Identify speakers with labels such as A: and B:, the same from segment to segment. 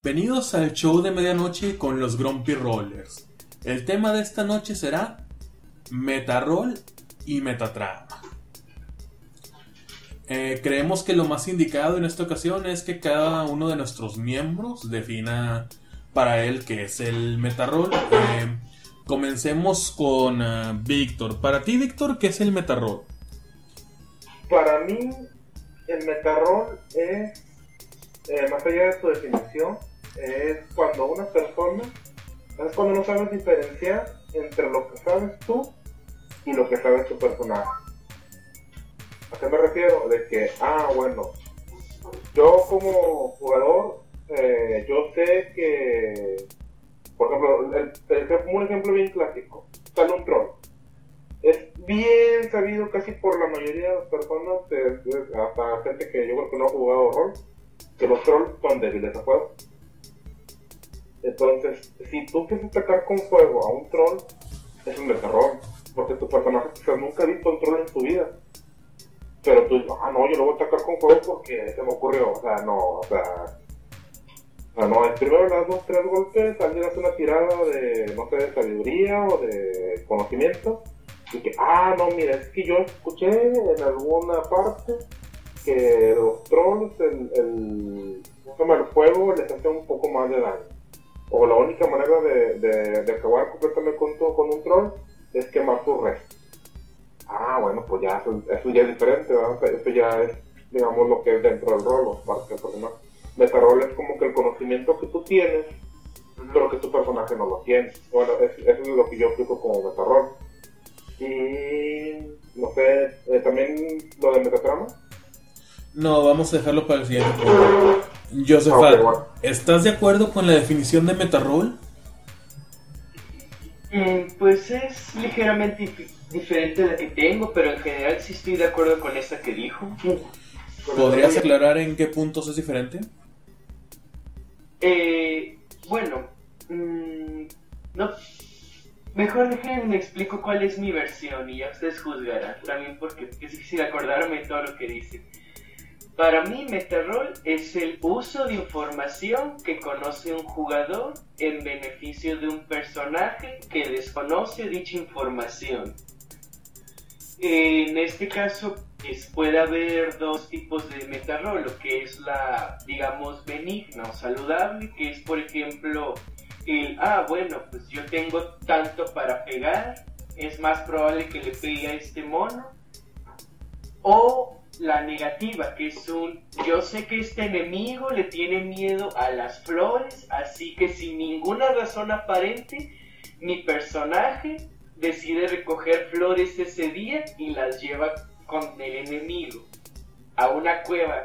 A: Bienvenidos al show de medianoche con los Grumpy Rollers. El tema de esta noche será Metaroll y Metatrama. Eh, creemos que lo más indicado en esta ocasión es que cada uno de nuestros miembros defina para él qué es el Metaroll. Eh, comencemos con uh, Víctor. Para ti, Víctor, ¿qué es el Metaroll?
B: Para mí, el Metaroll es, eh, más allá de su definición, es cuando una persona, es cuando no sabes diferenciar entre lo que sabes tú y lo que sabe tu personaje. ¿A qué me refiero? De que, ah, bueno, yo como jugador, eh, yo sé que, por ejemplo, el, un ejemplo bien clásico, sale un troll. Es bien sabido casi por la mayoría de las personas, hasta gente que yo creo que no ha jugado rol, que los trolls son débiles a juego. Entonces, si tú quieres atacar con fuego a un troll, es un terror, porque tu personaje nunca ha visto un troll en su vida. Pero tú dices, ah, no, yo lo voy a atacar con fuego porque se me ocurrió. O sea, no, o sea. O sea, no, es primero le das dos, tres golpes, alguien hace una tirada de, no sé, de sabiduría o de conocimiento. Y que, ah, no, mira, es que yo escuché en alguna parte que los trolls, el, el, el fuego les hace un poco más de daño o la única manera de, de, acabar completamente con, con un troll es quemar su red. Ah, bueno, pues ya eso, ya es diferente, ¿verdad? Eso ya es, digamos, lo que es dentro del rol, parte porque no. Metarol es como que el conocimiento que tú tienes, pero que tu personaje no lo tiene. Bueno, eso es lo que yo explico como metarol. Y, no sé, eh, también lo de metatrama.
A: No, vamos a dejarlo para el siguiente punto. Josephat, ¿estás de acuerdo con la definición de metaroll?
C: Mm, pues es ligeramente diferente de la que tengo, pero en general sí estoy de acuerdo con esta que dijo.
A: ¿Podrías aclarar en qué puntos es diferente?
C: Eh, bueno, mm, no, mejor déjenme me explico cuál es mi versión y ya ustedes juzgarán. También porque es difícil acordarme de todo lo que dice. Para mí, Metarol es el uso de información que conoce un jugador en beneficio de un personaje que desconoce dicha información. En este caso, pues, puede haber dos tipos de metarrol, lo que es la, digamos, benigna o saludable, que es, por ejemplo, el, ah, bueno, pues yo tengo tanto para pegar, es más probable que le pegue a este mono. O la negativa, que es un yo sé que este enemigo le tiene miedo a las flores, así que sin ninguna razón aparente, mi personaje decide recoger flores ese día y las lleva con el enemigo a una cueva.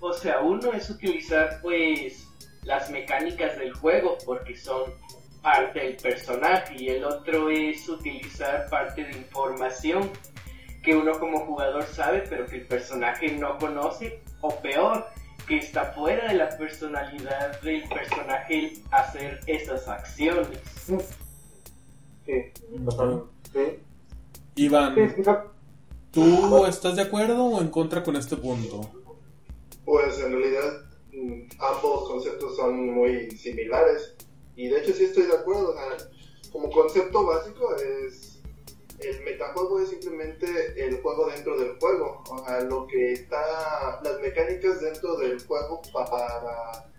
C: O sea, uno es utilizar pues las mecánicas del juego porque son parte del personaje y el otro es utilizar parte de información que uno como jugador sabe, pero que el personaje no conoce, o peor, que está fuera de la personalidad del personaje hacer esas acciones. Sí.
A: sí. Iván, ¿tú estás de acuerdo o en contra con este punto?
D: Pues en realidad mm, ambos conceptos son muy similares y de hecho sí estoy de acuerdo. como concepto básico es el metajuego es simplemente el juego dentro del juego, o sea, lo que está, las mecánicas dentro del juego para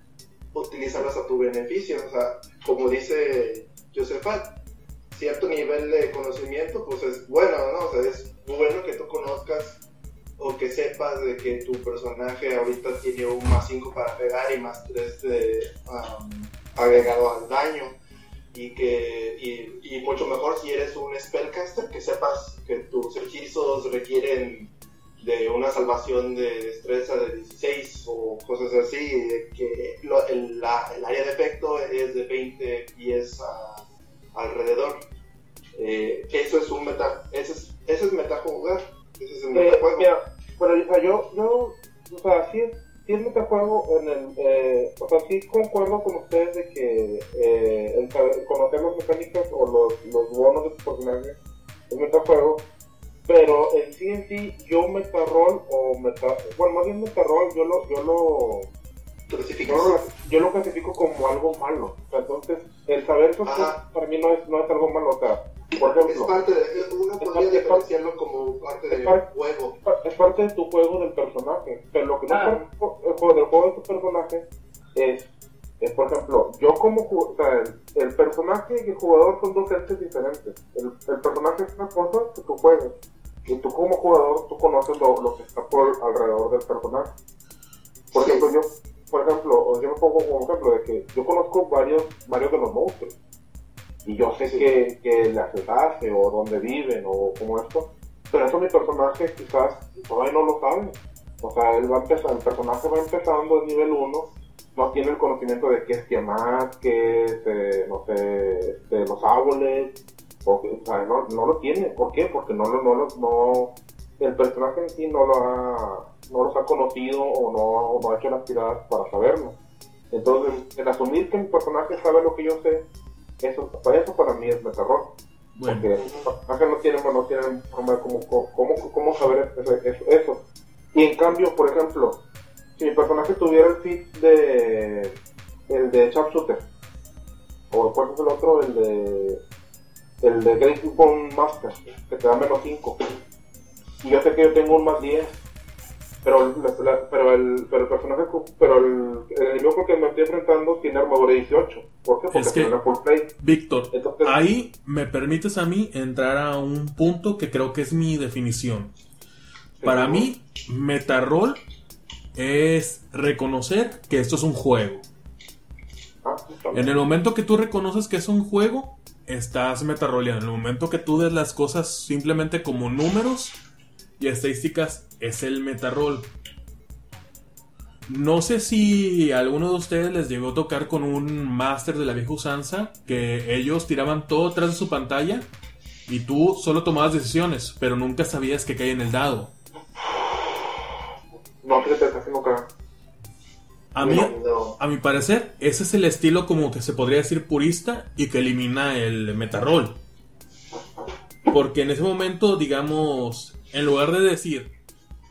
D: utilizarlas a tu beneficio, o sea, como dice Josephat, cierto nivel de conocimiento, pues es bueno, ¿no? O sea, es bueno que tú conozcas o que sepas de que tu personaje ahorita tiene un más 5 para pegar y más 3 de um, agregado al daño y que y, mucho mejor si eres un spellcaster que sepas que tus hechizos requieren de una salvación de destreza de 16 o cosas así que el, área de efecto es de 20 pies alrededor. Eh, eso es un meta ese es, ese es ese es el
B: eh, bueno yo yo o sea sí sí el metajuego en el, eh, o sea, sí concuerdo con ustedes de que eh, el, conocer las mecánicas o los, los bonos de tu personaje es metajuego, pero en sí en sí yo metarrol o meta, bueno más bien metarrol yo lo, yo lo, yo, lo, yo lo clasifico como algo malo. O sea, entonces, el saber eso
D: Ajá.
B: para mí no es, no es algo malo. O sea, por
D: Es parte de, uno
B: Es
D: podría
B: parte-
D: diferenciarlo como parte
B: es
D: del juego.
B: es pa- es parte de tu juego del personaje. Pero lo que no
C: Ah.
B: es parte del juego, de tu personaje es, es, por ejemplo, yo como o sea, el, el personaje y el jugador son dos entes diferentes. El, el personaje es una cosa que tú juegas. Y tú como jugador, tú conoces lo, lo que está por alrededor del personaje. Por
D: Sí.
B: ejemplo, yo, por ejemplo, yo me pongo como ejemplo de que yo conozco varios, varios de los monstruos. Y yo sé
D: Sí.
B: que, que les hace o dónde viven o como esto. Pero eso mi personaje quizás todavía no lo sabe. O sea, él va a empezar, el personaje va empezando en nivel 1, no tiene el conocimiento de qué es Tiamat, qué es, eh, no sé, este, los árboles, o, o sea, no, no lo tiene. ¿Por qué? Porque no lo, no lo, no, el personaje en sí no lo ha, no los ha conocido o no, o no ha hecho las tiradas para saberlo. Entonces, el asumir que mi personaje sabe lo que yo sé, eso, eso para mí es terror.
A: Bueno,
B: Porque el personaje no tiene, no tiene forma de cómo, cómo, cómo saber eso, eso. Y en cambio, por ejemplo, si mi personaje tuviera el fit de el de Sharpshooter, o cuál es el otro, el de el de Great Bone Master, que te da menos 5. Y yo sé que yo tengo un más 10. Pero, la- la- pero, el, pero el personaje, pero el, el enemigo con que me estoy enfrentando tiene armadura 18. ¿Por qué? Porque
A: Es que-
B: tiene una full play.
A: Víctor,
B: Entonces,
A: ahí me permites a mí entrar a un punto que creo que es mi definición. Para mí, Metarol es reconocer que esto es un juego.
B: Ah.
A: En el momento que tú reconoces que es un juego, estás metaroleando. En el momento que tú des las cosas simplemente como números y estadísticas, es el metarol. No sé si a alguno de ustedes les llegó a tocar con un máster de la vieja usanza que ellos tiraban todo atrás de su pantalla y tú solo tomabas decisiones, pero nunca sabías que caía en el dado.
B: No.
A: A mí. A mi parecer, ese es el estilo como que se podría decir purista y que elimina el metarol. Porque en ese momento, digamos, en lugar de decir,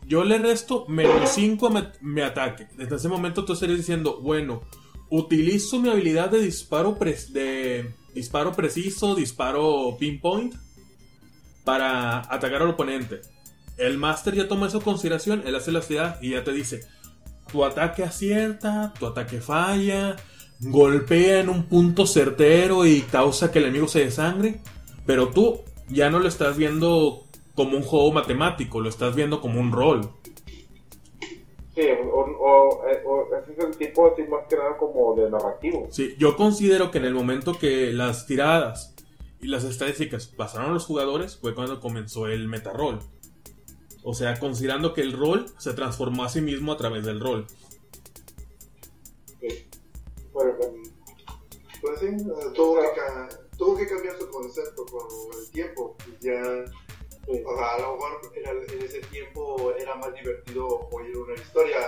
A: yo le resto menos 5 a mi ataque, desde ese momento tú estarías diciendo, bueno, utilizo mi habilidad de disparo, pre- de disparo preciso, disparo pinpoint, para atacar al oponente. El máster ya toma eso en consideración, él hace la ciudad y ya te dice, tu ataque acierta, tu ataque falla, golpea en un punto certero y causa que el enemigo se desangre, pero tú ya no lo estás viendo como un juego matemático, lo estás viendo como un rol.
B: Sí, o, o, eh, o ese es el tipo así más que nada como de narrativo.
A: Sí, yo considero que en el momento que las tiradas y las estadísticas pasaron a los jugadores fue cuando comenzó el metarol. O sea, considerando que el rol se transformó a sí mismo a través del rol.
B: Sí. Bueno, em,
D: Pues sí, eh, tuvo que, tuvo que cambiar su concepto con el tiempo. Ya,
B: sí.
D: o sea, a lo mejor era- en ese tiempo era más divertido oír una historia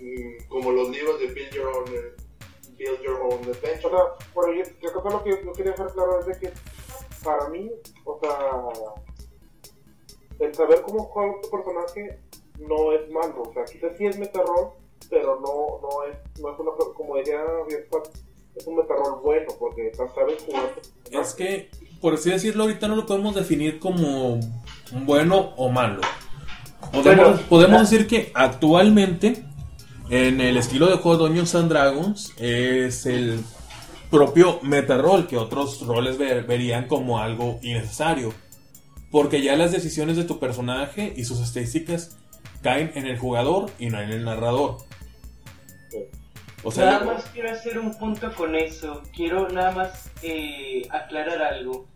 D: mm, como los libros de Build Your Own, eh, Build Your Own
B: O
D: Adventure.
B: sea, bueno, yo, yo creo que lo que yo quería dejar claro es de que para mí, o sea, el saber cómo juega tu personaje no es malo. O sea, quizás sí es metarrol, pero no, no es, no es una, como diría es un metarrol bueno, porque sabes jugar.
A: Es que, por así decirlo, ahorita no lo podemos definir como bueno o malo. Podemos, decir que actualmente, en el estilo de juego Dungeons and Dragons, es el propio meta rol que otros roles ver- verían como algo innecesario. Porque ya las decisiones de tu personaje y sus estadísticas caen en el jugador y no en el narrador. O sea,
C: nada más quiero hacer un punto con eso. Quiero nada más eh, aclarar algo.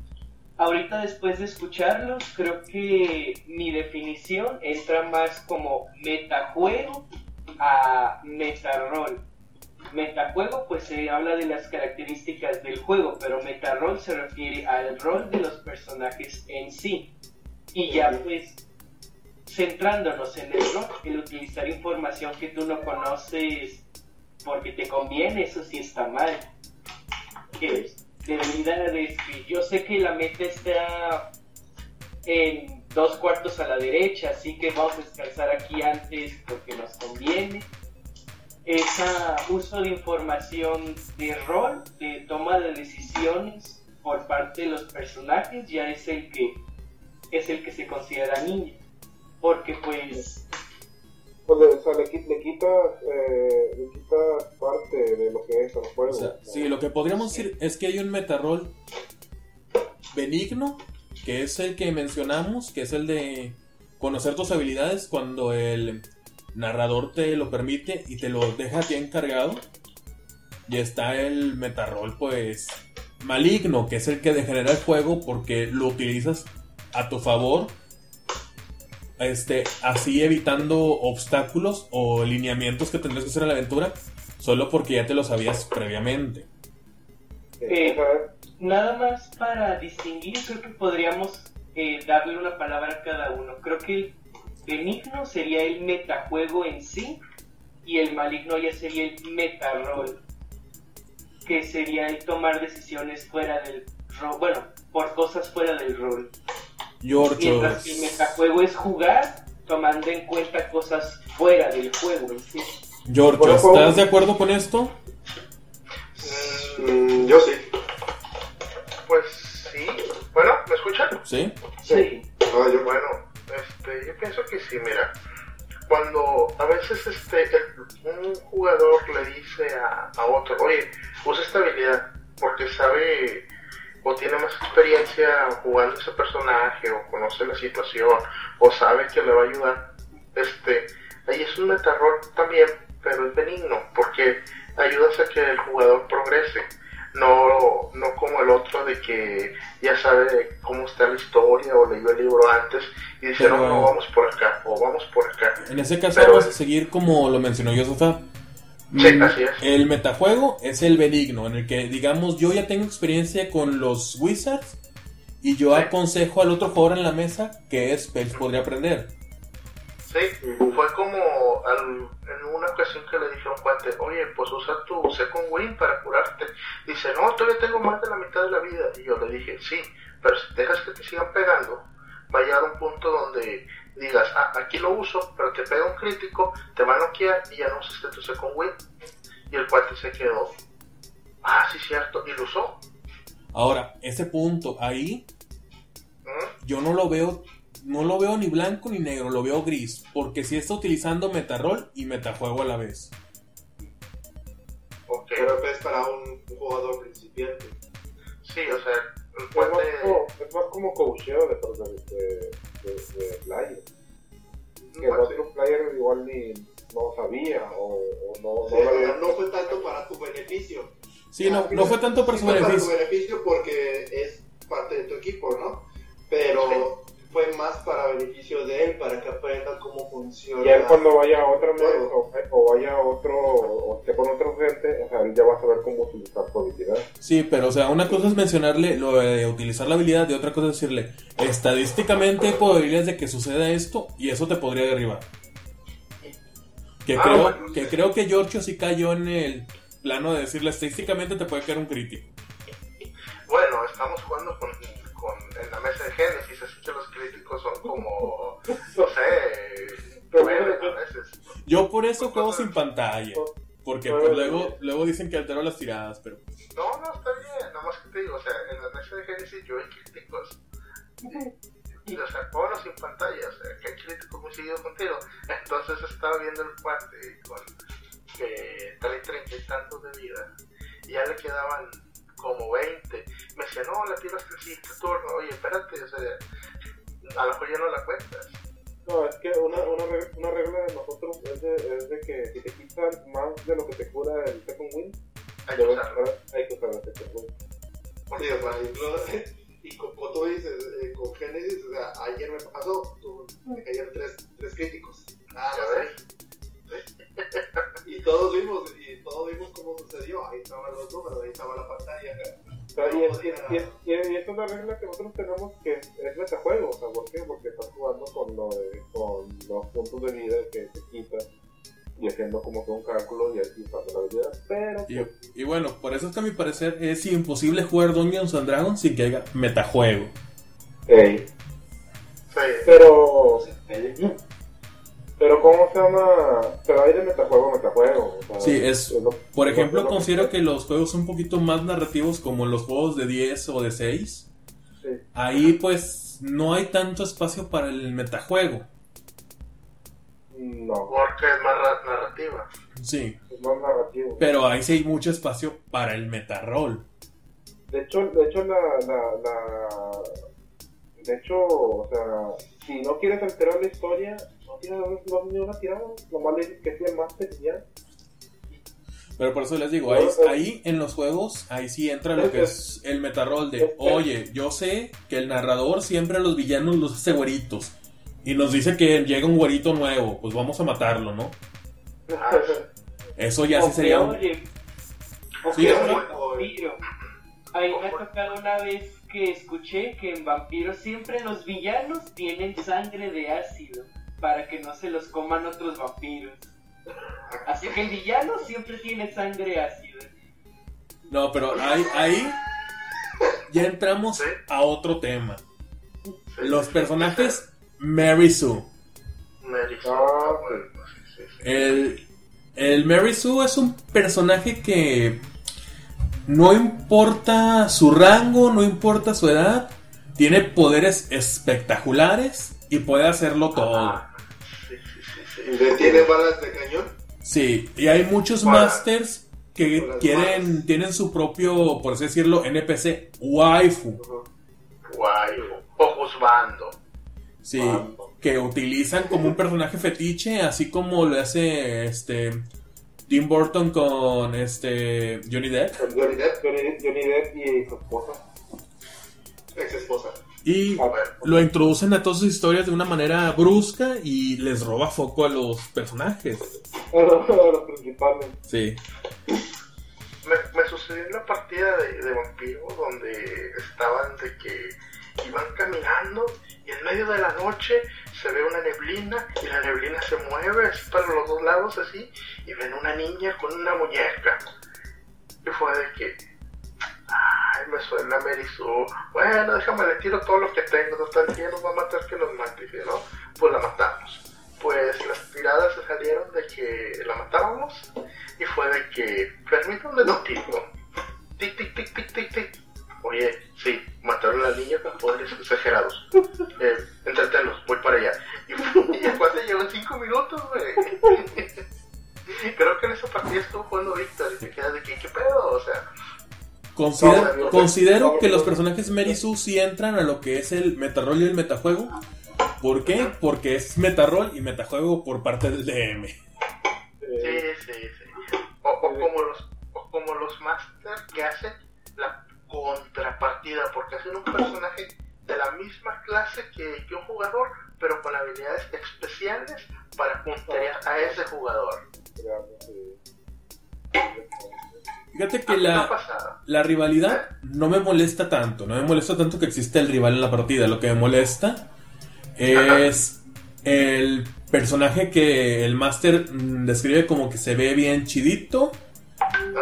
C: Ahorita después de escucharlos, creo que mi definición entra más como metajuego a metarrol. Metajuego pues se habla de las características del juego, pero metarrol se refiere al rol de los personajes en sí. Y ya pues centrándonos en el rol, el utilizar información que tú no conoces porque te conviene, eso sí está mal. Que debilidad es que yo sé que la meta está en dos cuartos a la derecha, así que vamos a descansar aquí antes porque nos conviene. ese uso de información de rol, de toma de decisiones por parte de los personajes, ya es el que es el que se considera niño. Porque pues
B: Pues le, o le, qui- le quitas, eh, parte de lo que es el
A: sí, lo que podríamos decir es que hay un metarrol benigno, que es el que mencionamos, que es el de conocer tus habilidades cuando el narrador te lo permite y te lo deja bien encargado. Y está el metarrol, pues, maligno, que es el que degenera el juego porque lo utilizas a tu favor. Este, así evitando obstáculos o lineamientos que tendrías que hacer en la aventura, solo porque ya te lo sabías previamente.
C: Eh, nada más para distinguir, creo que podríamos eh, darle una palabra a cada uno. Creo que el benigno sería el metajuego en sí y el maligno ya sería el metarol, que sería el tomar decisiones fuera del rol, bueno, por cosas fuera del rol.
A: Giorgio,
C: Mientras que el metajuego es jugar tomando en cuenta cosas fuera del juego en sí.
B: Bueno, juego-
A: ¿estás de acuerdo con esto?
D: Mm, yo sí.
E: Pues sí. Bueno, ¿me escuchan?
A: ¿Sí?
C: Sí.
D: Ah, yo,
E: Bueno, este, yo pienso que sí, mira. Cuando a veces este el- un jugador le dice a, a otro, oye, usa esta habilidad porque sabe o tiene más experiencia jugando ese personaje o conoce la situación o sabe que le va a ayudar, este, ahí es un metarrol también, pero es benigno porque ayudas a que el jugador progrese. No, no como el otro de que ya sabe cómo está la historia o leyó el libro antes y dice,
A: Pero-
E: no, no, vamos por acá o vamos por acá.
A: En ese caso
E: Pero-
A: vamos a seguir como lo mencionó Yosofa.
E: Sí, así es.
A: El metajuego es el benigno, en el que, digamos, yo ya tengo experiencia con los Wizards y yo
E: Sí.
A: aconsejo al otro jugador en la mesa que spells podría aprender.
E: Sí, fue como al- en una ocasión que le dije a un cuate, oye, pues usa tu second win para curarte. Dice, no, todavía tengo más de la mitad de la vida. Y yo le dije, sí, pero si dejas que te sigan pegando, va a llegar un punto donde digas, ah, aquí lo uso, pero te pega un crítico, te va a noquear y ya no usaste tu second win. Y el cuate se quedó, ah, sí, cierto, y lo usó.
A: Ahora, ese punto ahí
E: ¿Mm?
A: yo no lo veo no lo veo ni blanco ni negro, lo veo gris, porque si está utilizando metarol y metajuego a la vez.
E: Ok,
D: pero es para un jugador principiante.
E: sí, o sea, el
B: es, más
E: cuate...
B: como, es más como coacheo de, de, de, de, de player. Que el
E: Pues sí.
B: otro player igual ni no sabía o, o no,
D: Sí,
B: no había
D: fue tanto para tu beneficio.
A: Sí, no, no fue tanto para su beneficio.
D: Para tu beneficio porque es parte de tu equipo, ¿no? Pero fue más para beneficio de él, para que aprenda cómo funciona.
B: Y él cuando vaya a otra mesa
D: Juego.
B: o, vaya a otro, o esté con otro gente, o sea, él ya va a saber cómo utilizar su habilidad.
A: Sí, pero o sea, una cosa es mencionarle lo de utilizar la habilidad y otra cosa es decirle, estadísticamente hay probabilidades de que suceda esto y eso te podría derribar. Que
E: Ah,
A: creo
E: bueno.
A: que creo que Giorgio sí cayó en el plano de decirle estadísticamente te puede caer un crítico.
E: Bueno, estamos jugando con, con- en la mesa de Génesis, así que los críticos son como, no sé, nueve a veces.
A: Yo por eso juego sin pantalla, porque pues luego luego dicen que alteró las tiradas, pero
E: No, no, está bien, nada más que te digo, o sea, en la mesa de Génesis yo hay críticos. Y, o sea, juego sin pantalla, o sea, que hay críticos muy seguido contigo. Entonces estaba viendo el cuate con que trae treinta y tantos de vida, y ya le quedaban como 20. Me decía, no, la tiraste el siguiente turno. Oye, espérate, o sea, a lo mejor ya no la cuentas.
B: No, es que una, una, regla, una regla de nosotros es de, es de que si te quitan más de lo que te cura el second win,
E: Hay que usarlo.
B: hay que usar el second win.
D: Sí, o sea, incluso- y como, como tú dices, eh, con Genesis, o sea, ayer me pasó, tu- me cayeron tres, tres críticos. Nada más. Y todos vimos, y todos vimos cómo sucedió. Ahí estaban los números, ahí estaba la pantalla.
B: Y, es, y, es- y, es- y es- y esta es una regla que nosotros tenemos que es, metajuego. O sea, ¿por qué? Porque estás jugando con, lo de- con los puntos de vida que te quitan y haciendo como que un cálculo y así usando la habilidad. Pero,
A: y, y bueno, por eso es que a mi parecer es imposible jugar Dungeons and Dragons sin que haya metajuego.
B: Ey,
E: Sí.
B: pero Pero ¿cómo se llama? Pero hay de metajuego a metajuego. o sea,
A: Sí, es-
B: lo-
A: Por
B: lo-
A: ejemplo,
B: lo-
A: considero que los juegos un poquito más narrativos como los juegos de 10 o de 6.
B: Sí.
A: Ahí pues no hay tanto espacio para el metajuego.
B: No,
E: Porque es más ra- narrativa.
A: Sí,
B: es más narrativo.
A: pero ahí sí hay mucho espacio para el metarrol.
B: De hecho, de hecho la, la, la- de hecho, o sea, si no quieres alterar la historia, no tienes no, ni una tirada, nomás le dices que sea el máster y ya.
A: Pero por eso les digo, ahí, ahí en los juegos, ahí sí entra lo que es el metarrol de, oye, yo sé que el narrador siempre a los villanos los hace güeritos. Y nos dice que llega un güerito nuevo, pues vamos a matarlo, ¿no? Eso ya sí sería un... Sí,
C: vampiro. Ahí me ha tocado una vez que escuché que en vampiro siempre los villanos tienen sangre de ácido para que no se los coman otros vampiros. Así que el villano siempre tiene sangre ácida.
A: No, pero ahí, ahí ya entramos
E: Sí.
A: a otro tema.
E: sí,
A: Los
E: sí,
A: personajes Mary Sue.
E: Mary Sue,
B: Ah.
A: El, el Mary Sue es un personaje que no importa su rango, no importa su edad, tiene poderes espectaculares y puede hacerlo todo.
E: Ah, sí, sí, sí, sí.
D: ¿Y detiene balas de cañón?
A: Sí, y hay muchos masters que quieren, tienen su propio, por así decirlo, NPC, waifu.
E: Guay, o juzgando.
A: Sí,
B: Ah.
A: que utilizan como un personaje fetiche, así como lo hace este Tim Burton con este Johnny Depp.
D: Johnny Depp,
B: Johnny, Johnny Depp y su esposa.
D: ex esposa.
A: Y lo introducen a todas sus historias de una manera brusca y les roba foco a los personajes.
B: los principales.
A: Sí.
E: me, me sucedió en la partida de, de vampiro donde estaban de que iban caminando y en medio de la noche se ve una neblina y la neblina se mueve así para los dos lados así y ven una niña con una muñeca y fue de que me suena Mary Sue bueno déjame le tiro todo lo que tengo total que nos va a matar que nos mate y no pues la matamos pues las tiradas se salieron de que la matábamos y fue de que permítanme un tiro tic tic tic tic tic tic. Oye sí mataron a la niña con poderes exagerados. Eh, entretenlos voy para allá. Y, y el cuate llegó en 5 minutos güey. Creo que en esa partida estuvo jugando Víctor y te quedas de que qué pedo o sea
A: Considero, considero que los personajes Mary Sue sí entran a lo que es el metarrol y el metajuego. ¿Por qué? Porque es metarrol y metajuego por parte del DM.
E: Sí, sí, sí. O, o como los, o como los masters que hacen la contrapartida, porque hacen un personaje de la misma clase que, que un jugador, pero con habilidades especiales para puntear a ese jugador.
A: Fíjate que la, la rivalidad no me molesta tanto. No me molesta tanto que exista el rival en la partida. Lo que me molesta es el personaje que el máster describe como que se ve bien chidito,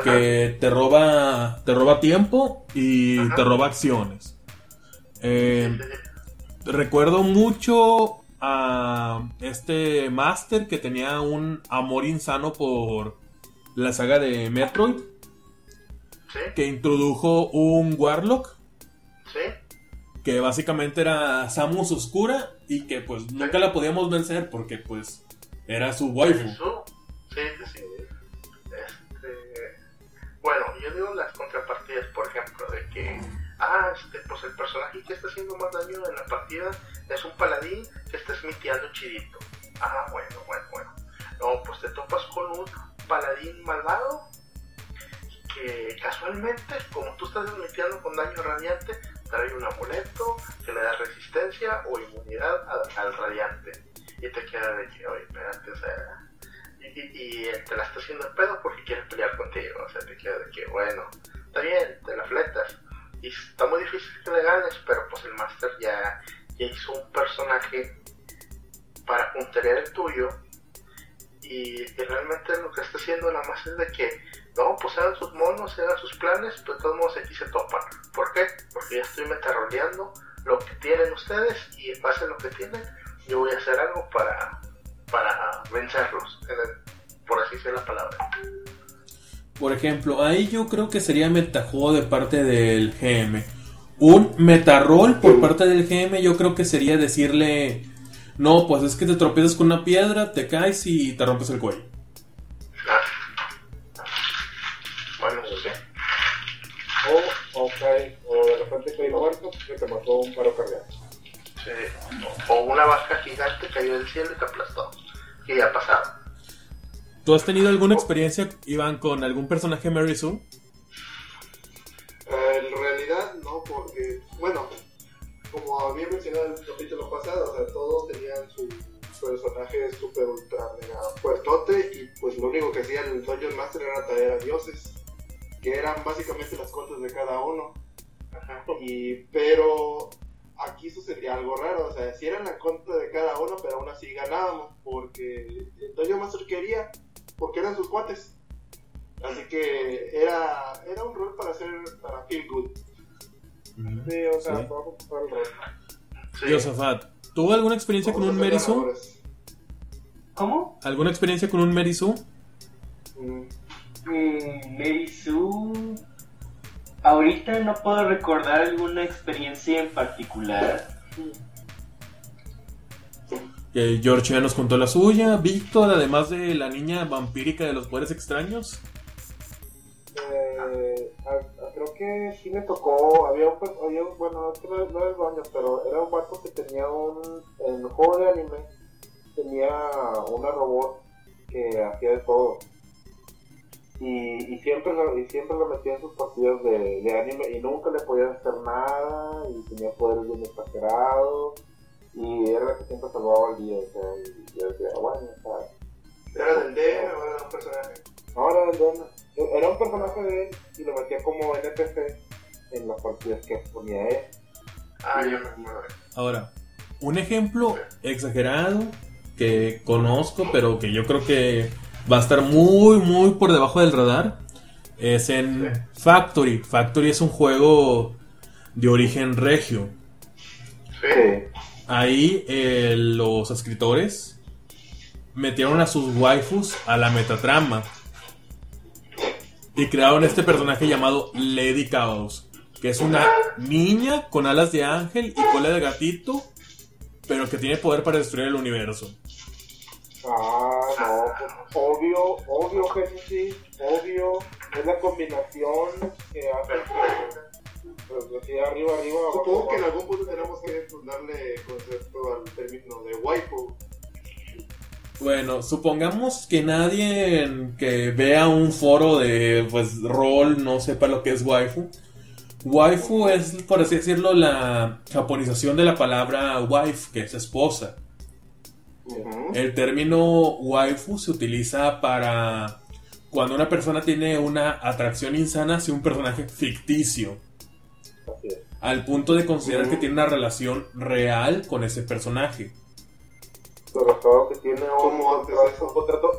A: que te roba, te roba tiempo y
E: Ajá.
A: te roba acciones. Eh,
E: sí.
A: recuerdo mucho a este máster que tenía un amor insano por la saga de Metroid,
E: Sí,
A: que introdujo un Warlock,
E: sí.
A: que básicamente era Samus Oscura y que pues nunca la podíamos vencer porque pues era su waifu.
E: Eso, Sí, sí, sí. Este, bueno, yo digo las contrapartidas, por ejemplo, de que, ah, este, pues el personaje que está haciendo más daño en la partida es un paladín que está smiteando chidito. Ah, bueno, bueno, bueno. No, pues te topas con un paladín malvado que casualmente, como tú estás smiteando con daño radiante, trae un amuleto que le da resistencia o inmunidad al radiante. Y te queda de que, oye, espérate, o sea, y, y- y te la está haciendo el pedo porque quiere pelear contigo. O sea, te queda de que, bueno, está bien, te la fletas. Y está muy difícil que le ganes, pero pues el Master ya, ya hizo un personaje para punterear el tuyo. Y, y realmente lo que está haciendo nada más es de que, no, pues hagan sus monos, hagan sus planes, pero de todos modos aquí se topan. ¿Por qué? Porque ya estoy metaroleando lo que tienen ustedes y en base a lo que tienen, yo voy a hacer algo para, para vencerlos, por así ser la palabra.
A: Por ejemplo, ahí yo creo que sería metajuego de parte del GM. Un metarrol por parte del GM yo creo que sería decirle, no, pues es que te tropiezas con una piedra, te caes y te rompes el cuello.
B: O de repente cae muerto que te mató un paro cardíaco.
E: Sí. O una vaca gigante cayó del cielo y te aplastó. Y ya pasado.
A: ¿Tú has tenido alguna experiencia, Iván, con algún personaje Mary Sue?
D: Eh, en realidad no, porque, bueno, como había mencionado en el capítulo pasado, o sea, todos tenían su personaje super ultra mega fuertote y pues lo único que hacía el Dungeon Master era traer a dioses, que eran básicamente las contas de cada uno. Ajá, Y, pero aquí sucedía algo raro, o sea, si eran la conta de cada uno, pero aún así ganábamos, porque el Dungeon Master quería, porque eran sus cuates. Así que era, era un rol para hacer, para feel good.
B: Sí, o sea,
A: Sí.
B: vamos a ocupar el rol.
E: Sí.
A: Josafat, ¿tuvo alguna experiencia con un
D: ganadores.
C: ¿Cómo?
A: ¿Alguna experiencia con un Mary Sue?
B: Mm,
C: Mm, Mary Sue. Ahorita no puedo recordar alguna experiencia en particular.
A: Que George ya nos contó la suya. Víctor, además de la niña vampírica de los poderes extraños.
B: Eh, a- a- creo que sí me tocó, había un, había un- bueno, es que no, no era el baño, pero era un vato que tenía un, en el juego de anime, tenía una robot que hacía de todo. Y, y siempre lo, y siempre lo metía en sus partidas de, de anime y nunca le podía hacer nada y tenía poderes bien exagerados y era la que siempre salvaba el día, o sea, y yo decía, bueno, o sea,
D: ¿Era del DM o era un personaje?
B: Ahora el don- era un personaje de él y lo metía como NPC en las partidas que ponía él.
E: Ah, yo me acuerdo.
A: Ahora, un ejemplo exagerado que conozco, pero que yo creo que va a estar muy, muy por debajo del radar, es en Factory. Factory es un juego de origen regio.
E: Sí.
A: Ahí eh, los escritores metieron a sus waifus a la metatrama y crearon este personaje llamado Lady Chaos, que es una niña con alas de ángel y cola de gatito, pero que tiene poder para destruir el universo.
B: Ah, no, pues, obvio, obvio que sí, sí, obvio, es la combinación que hace que, pues, así arriba, arriba, abajo,
D: Supongo que en algún punto tenemos que pues, darle concepto al término de waifu.
A: Bueno, supongamos que nadie que vea un foro de pues rol no sepa lo que es waifu. Waifu es, por así decirlo, la japonización de la palabra wife, que es esposa. El término waifu se utiliza para cuando una persona tiene una atracción insana hacia un personaje ficticio,
B: Así es.
A: al punto de considerar que tiene una relación real con ese personaje.
B: Sobre todo que tiene un,
D: ¿Cómo haces
B: contrato,
D: eso?
B: un contrato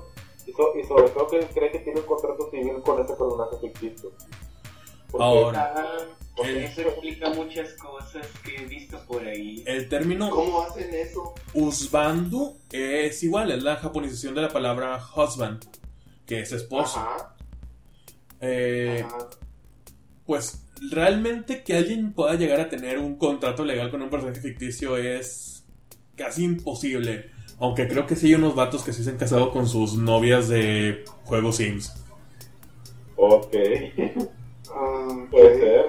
B: y, so- y sobre todo que cree que tiene un contrato civil con ese personaje ficticio. Porque-
A: Ahora.
C: Ah,
A: El-
C: eso explica muchas cosas que he visto por ahí.
A: El término
D: ¿Cómo hacen eso?
A: Usbandu es igual, es la japonización de la palabra husband, que es esposo.
D: Ajá,
A: Eh,
D: ajá.
A: Pues realmente que alguien pueda llegar a tener un contrato legal con un personaje ficticio es casi imposible. Aunque creo que sí hay unos vatos que sí se han casado con sus novias de juegos Sims.
B: Ok,
D: Ah,
B: puede ser.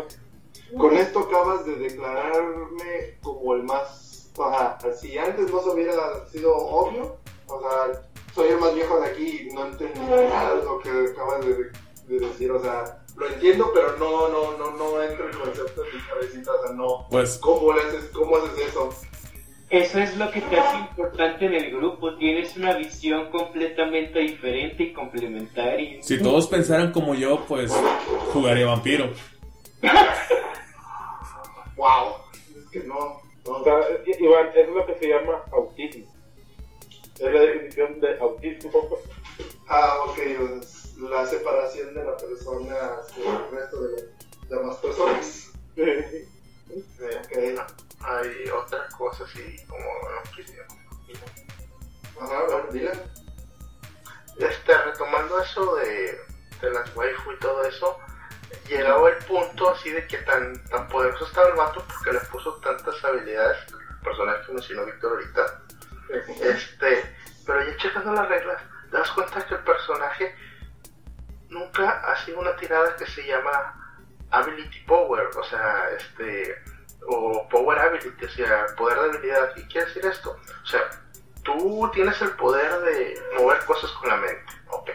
D: Con esto acabas de declararme como el más. O sea, si antes no se hubiera sido obvio, o sea, soy el más viejo de aquí y no entendí nada de lo que acabas de, de decir. O sea, lo entiendo, pero no, no, no, no entra el concepto en mi cabecita. O sea, no.
A: Pues
D: ¿Cómo, le haces, ¿Cómo haces eso?
C: Eso es lo que te hace importante en el grupo. Tienes una visión completamente diferente y complementaria.
A: si todos pensaran como yo, pues jugaría vampiro.
D: ¡Wow! Es que no. no.
B: O sea, I- Iván, eso es lo que se llama autismo. Es la definición de autismo.
D: Ah, ok. pues, la separación de la persona del resto de las demás personas.
E: Eh,
D: Ok.
E: hay otra cosa así como no quisiera.
D: Ajá, a ver, dile.
E: Este, retomando eso de, de las waifu y todo eso, llegaba el punto así de que tan, tan poderoso estaba el vato porque le puso tantas habilidades, el personaje que mencionó Víctor ahorita, este, pero ya checando las reglas, das cuenta que el personaje nunca ha sido una tirada que se llama Ability Power, o sea, este, o Power Ability, o sea, poder de habilidad. ¿Qué quiere decir esto? O sea, tú tienes el poder de mover cosas con la mente, ok.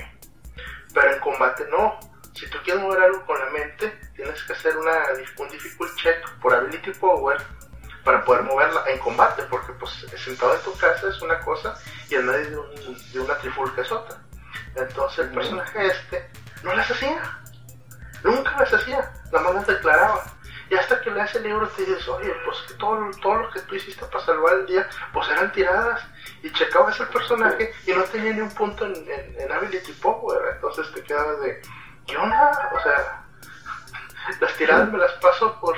E: Pero en combate no. Si tú quieres mover algo con la mente, tienes que hacer una, un difficult check por Ability Power para poder moverla en combate, porque pues sentado en tu casa es una cosa y en medio de, un- de una trifulca es otra. Entonces el personaje este no las hacía. Nunca las hacía, nada más las declaraba. Y hasta que lees el libro te dices, oye, pues que todo, todo lo que tú hiciste para salvar el día, pues eran tiradas. Y checabas el personaje y no tenía ni un punto en, en, en Ability Power. Entonces te quedabas de, ¿qué onda? O sea, las tiradas me las paso por,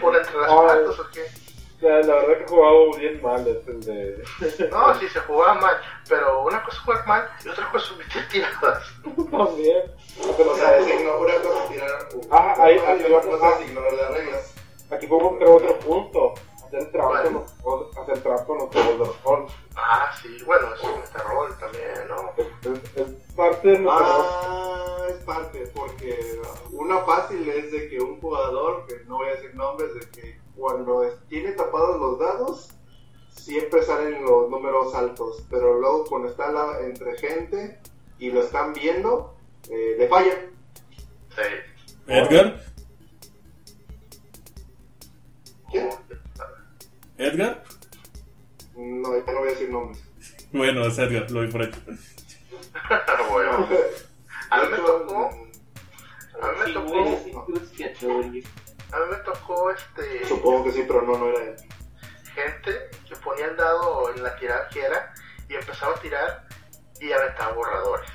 E: por entre las
B: Ay.
E: patas o qué.
B: O sea, la verdad que he jugado bien mal es el de...
E: No, sí se jugaba mal, pero una cosa es jugar mal y otra cosa es meter tiradas.
B: También. Pero,
D: O sea, es igno- una cosa es tirar un
B: Ah, ahí-
D: una
B: ahí va a
D: cosa es ignorar las reglas.
B: aquí crear otro punto. Hacer trampa
E: Vale.
B: con los hacer trampa con los juegos de rol.
E: Ah, sí, bueno, es un terror también, ¿no?
B: Es, es- es parte de nuestro rol.
D: Ah, es parte, porque una fácil es de que un jugador, que no voy a decir nombres, de que cuando tiene tapados los dados, siempre salen los números altos, pero luego cuando está la- entre gente y lo están viendo, eh, le fallan.
E: Sí.
A: Edgar, Edgar.
D: No, ya no voy a decir nombres.
A: Bueno, es Edgar, lo vi por hecho.
E: bueno, a mí me tocó, a mí me tocó, a mí me tocó este
D: Supongo que sí, pero no, no era él.
E: gente que ponía el dado en la tirada que era y empezaba a tirar y aventaba borradores.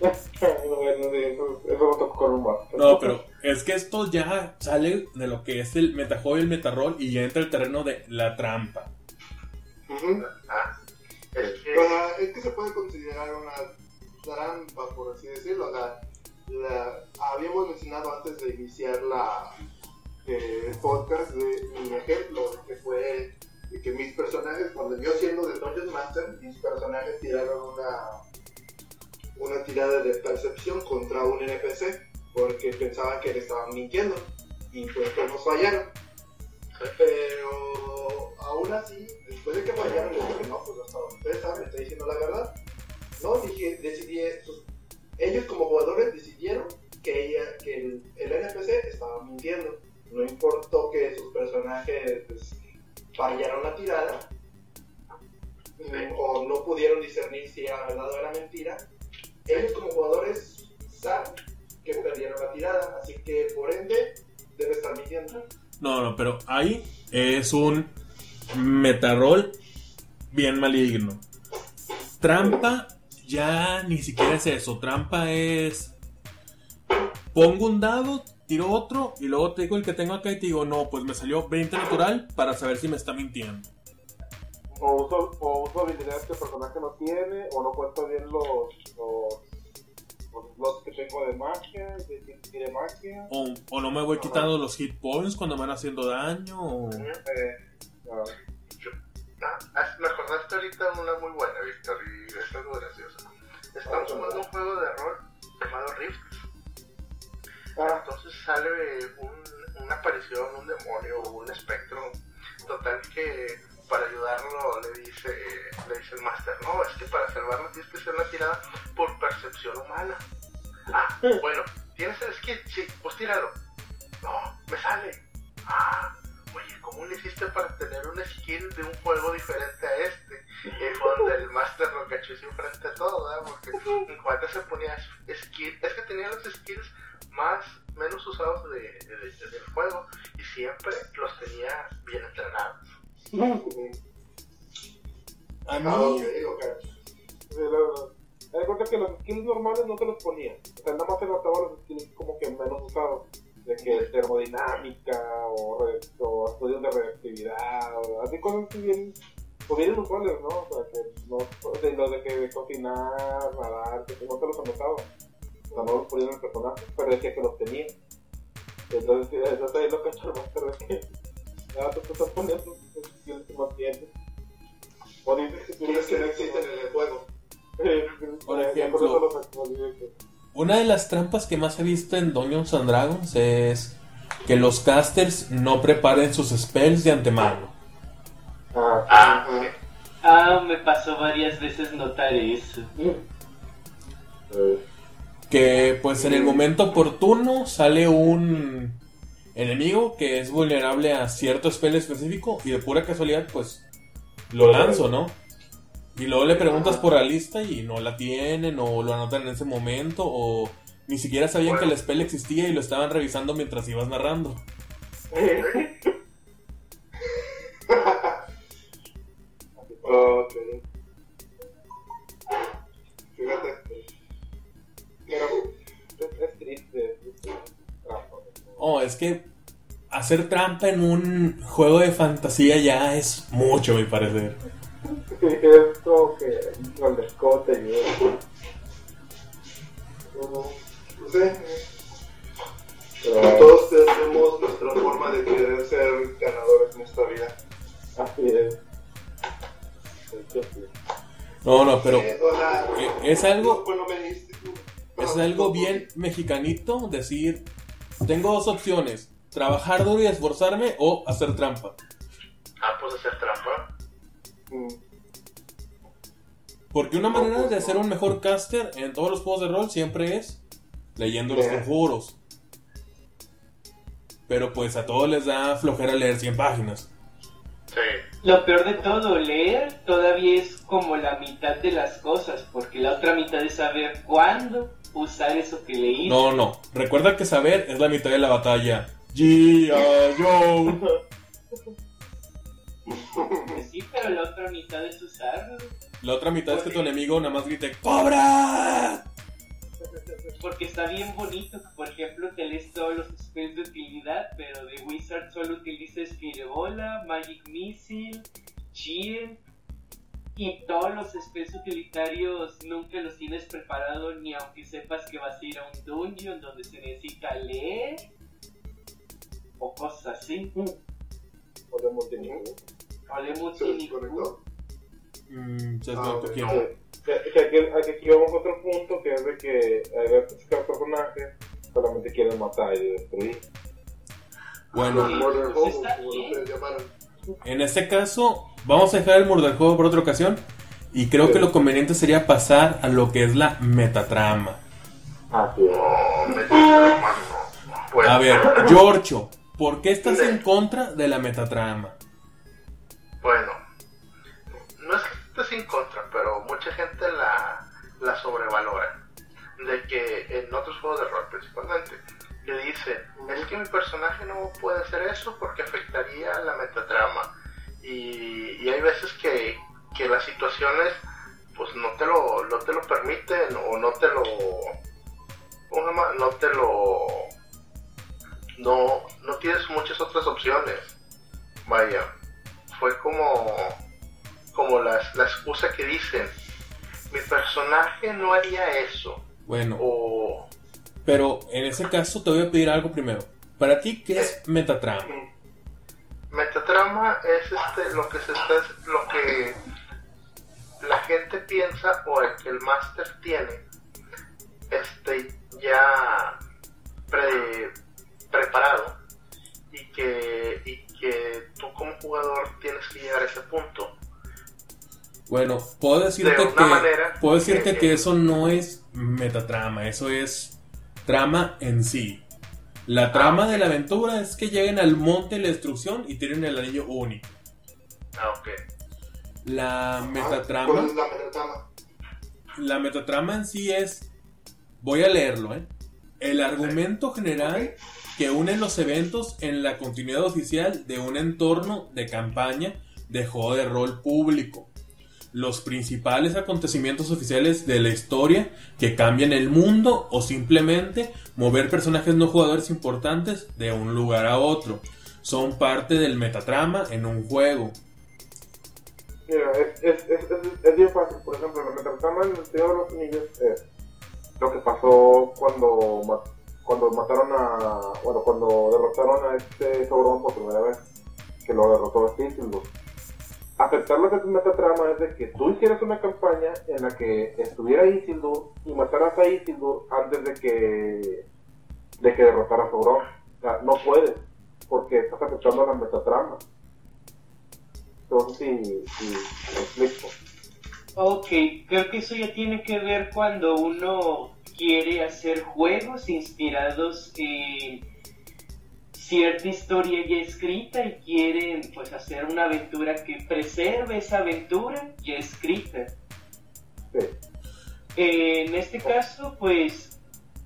B: bueno, sí, eso, eso lo tocó con un vato.
A: No, pero es que esto ya sale de lo que es el metajuego y el metarrol y ya entra el terreno de la trampa.
D: Ujú.
E: Ah, es
D: O
E: que
D: sea, es que se puede considerar una trampa, por así decirlo. O sea, la- habíamos mencionado antes de iniciar la, eh, el podcast de mi ejemplo, que fue de que mis personajes, cuando yo siendo de Dungeon Master, mis personajes tiraron una, una tirada de percepción contra un NPC, porque pensaban que le estaban mintiendo, y pues todos fallaron. Pero aún así, después de que fallaron, les dije, no, pues hasta ustedes saben, estoy diciendo la verdad. No, dije, decidí, pues, ellos como jugadores decidieron que, ella, que el, el NPC estaba mintiendo. No importó que sus personajes pues, fallaron la tirada o no pudieron discernir si era verdad o era mentira. Ellos como jugadores saben que perdieron la tirada, así que por ende debe estar mintiendo.
A: No, no, pero ahí es un metarol bien maligno. Trampa ya ni siquiera es eso. Trampa es. Pongo un dado, tiro otro y luego te digo el que tengo acá y te digo, no, pues me salió 20 natural para saber si me está mintiendo.
B: O uso, o uso habilidades que el personaje no tiene, o no cuento bien los, los, los slots que tengo de magia, de, magia.
A: O, o no me voy quitando los hit points cuando me van haciendo daño. O...
B: Eh, ah,
E: Ah, ah, me acordaste ahorita una muy buena, Víctor, y es algo gracioso. Estamos jugando un juego de rol llamado Rift.
B: ah,
E: Entonces sale un- una aparición, un demonio o un espectro. Total que para ayudarlo le dice, le dice el máster, no, es que para salvarlo tienes que hacer una tirada por percepción humana. Ah, bueno, ¿tienes el skill? Sí, pues tíralo. No, me sale. Ah, oye, ¿cómo le hiciste para tener un skill de un juego diferente a este? Fue donde el máster lo cachó frente a todo, ¿verdad? Porque en cuanto se ponía skill, es que tenía los skills más menos usados de, de- de- del juego y siempre los tenía bien entrenados.
A: A mí.
B: Me cuenta que los skills normales no te los ponía. O sea, nada más te notaba los skills como que menos usados. De que termodinámica o, re- o estudios de reactividad, o así cosas así bien Pues bien usuales, ¿no? O sea, que no, de lo de que de cocinar, nadar, que no te los anotaba. O sea, no los ponían en el personaje, pero decía que los tenía. Entonces, eso también lo que el Master es que ya tú te estás poniendo skills que más tienes. O dices que
D: Tienes que no existen en el juego.
A: Por ejemplo, Una de las trampas que más he visto en Dungeons and Dragons es que los casters no preparen sus spells de antemano.
B: Ah,
E: Ah.
C: Ah, me pasó varias veces notar eso.
B: eh,
A: Que pues en el momento oportuno sale un enemigo que es vulnerable a cierto spell específico y de pura casualidad pues lo lanzo, ¿no? Y luego le preguntas por la lista y no la tienen o lo anotan en ese momento o ni siquiera sabían que el spell existía y lo estaban revisando mientras ibas narrando.
D: Fíjate.
B: Pero es, triste.
A: Oh, es que hacer trampa en un juego de fantasía ya es mucho, a mi parecer.
B: Es como que con el escote y eso.
D: No sé.
B: Pero
D: Todos tenemos nuestra forma de querer ser ganadores en esta vida.
B: así es. Sí.
A: No, no, pero
D: Eh,
A: eh, es algo
D: Bueno, me diste.
A: Es algo bien mexicanito decir, tengo dos opciones, trabajar duro y esforzarme o hacer trampa.
E: Ah, pues hacer trampa.
B: Mm.
A: Porque una manera de hacer un mejor caster en todos los juegos de rol siempre es leyendo los conjuros. Pero pues a todos les da flojera leer 100 páginas.
E: Sí.
C: Lo peor de todo, leer todavía es como la mitad de las cosas, porque la otra mitad es saber cuándo usar eso que leí.
A: No, no, recuerda que saber es la mitad de la batalla. G.I. Joe.
C: Pues sí, pero la otra mitad es usarlo.
A: La otra mitad es que tu enemigo nada más grite ¡Cobra!
C: Porque está bien bonito que, por ejemplo, te lees todos los spells de utilidad, pero de Wizard solo utilizas Firebola, Magic Missile, Shield, y todos los spells utilitarios nunca los tienes preparados ni aunque sepas que vas a ir a un dungeon donde se necesita leer o cosas así.
B: Podemos tener.
C: De
D: desconectó.
A: Mm, se
D: Ah,
A: desconectó
D: ok.
A: quién.
B: Que, que aquí, vamos a otro punto que es de que hay veces que los personajes solamente quieren matar y destruir.
A: Bueno,
C: Sí,
D: Murder
C: pues
D: Hobo,
C: está
D: como
C: bien.
D: ustedes llamaron.
A: En este caso, vamos a dejar el murder juego por otra ocasión. Y creo que lo conveniente sería pasar a lo que es la metatrama.
E: Oh, hermano. Pues,
A: A ver, Giorgio, ¿por qué estás en contra de la metatrama?
E: Bueno, no es que estés en contra, pero mucha gente la, la sobrevalora. De que en otros juegos de rol principalmente, le dicen, es que mi personaje no puede hacer eso porque afectaría la metatrama. Y, y hay veces que, que las situaciones pues no te lo, no te lo permiten o no te lo... No te lo... No, no tienes muchas otras opciones. Vaya, fue como como las, la excusa que dicen mi personaje no haría eso
A: Bueno,
E: o
A: pero en ese caso te voy a pedir algo primero. Para ti, ¿qué es metatrama?
E: metatrama es este lo que se está lo que la gente piensa o el que el máster tiene este ya pre- preparado y que y que tú como jugador tienes que llegar a ese punto
A: Bueno, puedo decirte
E: De
A: que
E: manera
A: puedo decirte
E: que-
A: que eso no es metatrama, eso es trama en sí. La trama de la aventura es que lleguen al monte de la destrucción y tienen el anillo único.
E: ah ok
A: La
D: Ah,
A: metatrama,
D: ¿Cuál es la metatrama?
A: la metatrama en sí es voy a leerlo, ¿eh? El argumento general que une los eventos en la continuidad oficial de un entorno de campaña de juego de rol público. Los principales acontecimientos oficiales de la historia que cambian el mundo o simplemente mover personajes no jugadores importantes de un lugar a otro. Son parte del metatrama en un juego.
B: Mira, es, es, es, es, bien fácil. Por ejemplo, la metatrama en el Señor de los Anillos es lo que pasó cuando, cuando mataron a. Bueno, cuando derrotaron a este Sauron por primera vez. Que lo derrotó a Isildur. Aceptar lo que es metatrama es de que tú hicieras una campaña en la que estuviera Isildur y mataras a Isildur antes de que. de que derrotara a Sauron. O sea, no puedes. Porque estás aceptando la metatrama. Entonces, sí, sí, me explico.
C: Ok, creo que eso ya tiene que ver cuando uno quiere hacer juegos inspirados en cierta historia ya escrita y quieren pues hacer una aventura que preserve esa aventura ya escrita.
B: Sí.
C: En este caso, pues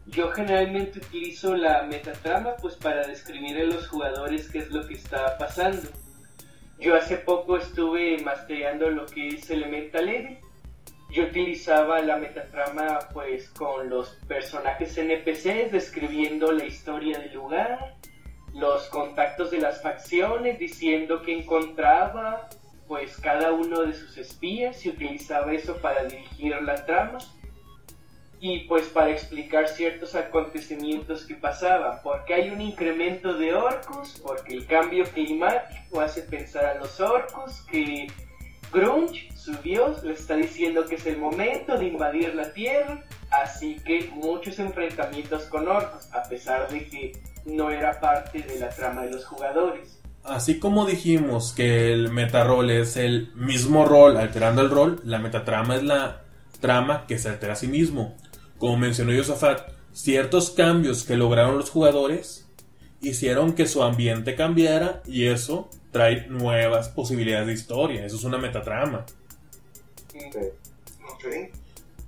C: yo generalmente utilizo la metatrama pues para describir a los jugadores qué es lo que está pasando. Yo hace poco estuve mastereando lo que es Elemental Evil. Yo utilizaba la metatrama pues con los personajes NPCs describiendo la historia del lugar, los contactos de las facciones diciendo que encontraba pues cada uno de sus espías y utilizaba eso para dirigir la trama y pues para explicar ciertos acontecimientos que pasaban, porque hay un incremento de orcos, porque el cambio climático hace pensar a los orcos que Grunge, su dios, le está diciendo que es el momento de invadir la Tierra, así que muchos enfrentamientos con orcos, a pesar de que no era parte de la trama de los jugadores.
A: Así como dijimos que el metarol es el mismo rol alterando el rol, la metatrama es la trama que se altera a sí mismo. Como mencionó Yosafat, ciertos cambios que lograron los jugadores hicieron que su ambiente cambiara y eso trae nuevas posibilidades de historia. Eso es una metatrama.
B: Sí.
D: Ok.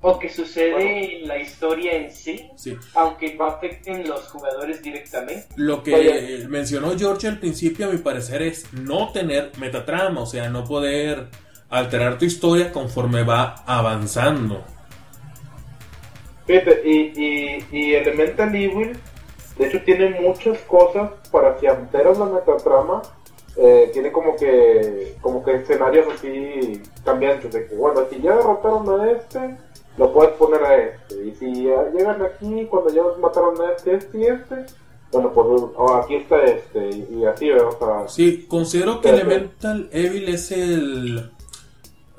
C: O que sucede
B: Bueno.
C: en la historia en sí,
A: Sí.
C: aunque no afecten los jugadores directamente.
A: Lo que
B: Vaya.
A: mencionó George al principio, a mi parecer, es no tener metatrama, o sea, no poder alterar tu historia conforme va avanzando.
B: Fíjate, y, y, y Elemental Evil, de hecho, tiene muchas cosas para si alteras la metatrama. Eh, tiene como que como que escenarios así cambiantes de que bueno si ya derrotaron a este lo puedes poner a este y si llegan aquí cuando ya mataron a este este y este bueno pues oh, aquí está este y, y así o sea,
A: Sí, considero que Elemental Evil es el.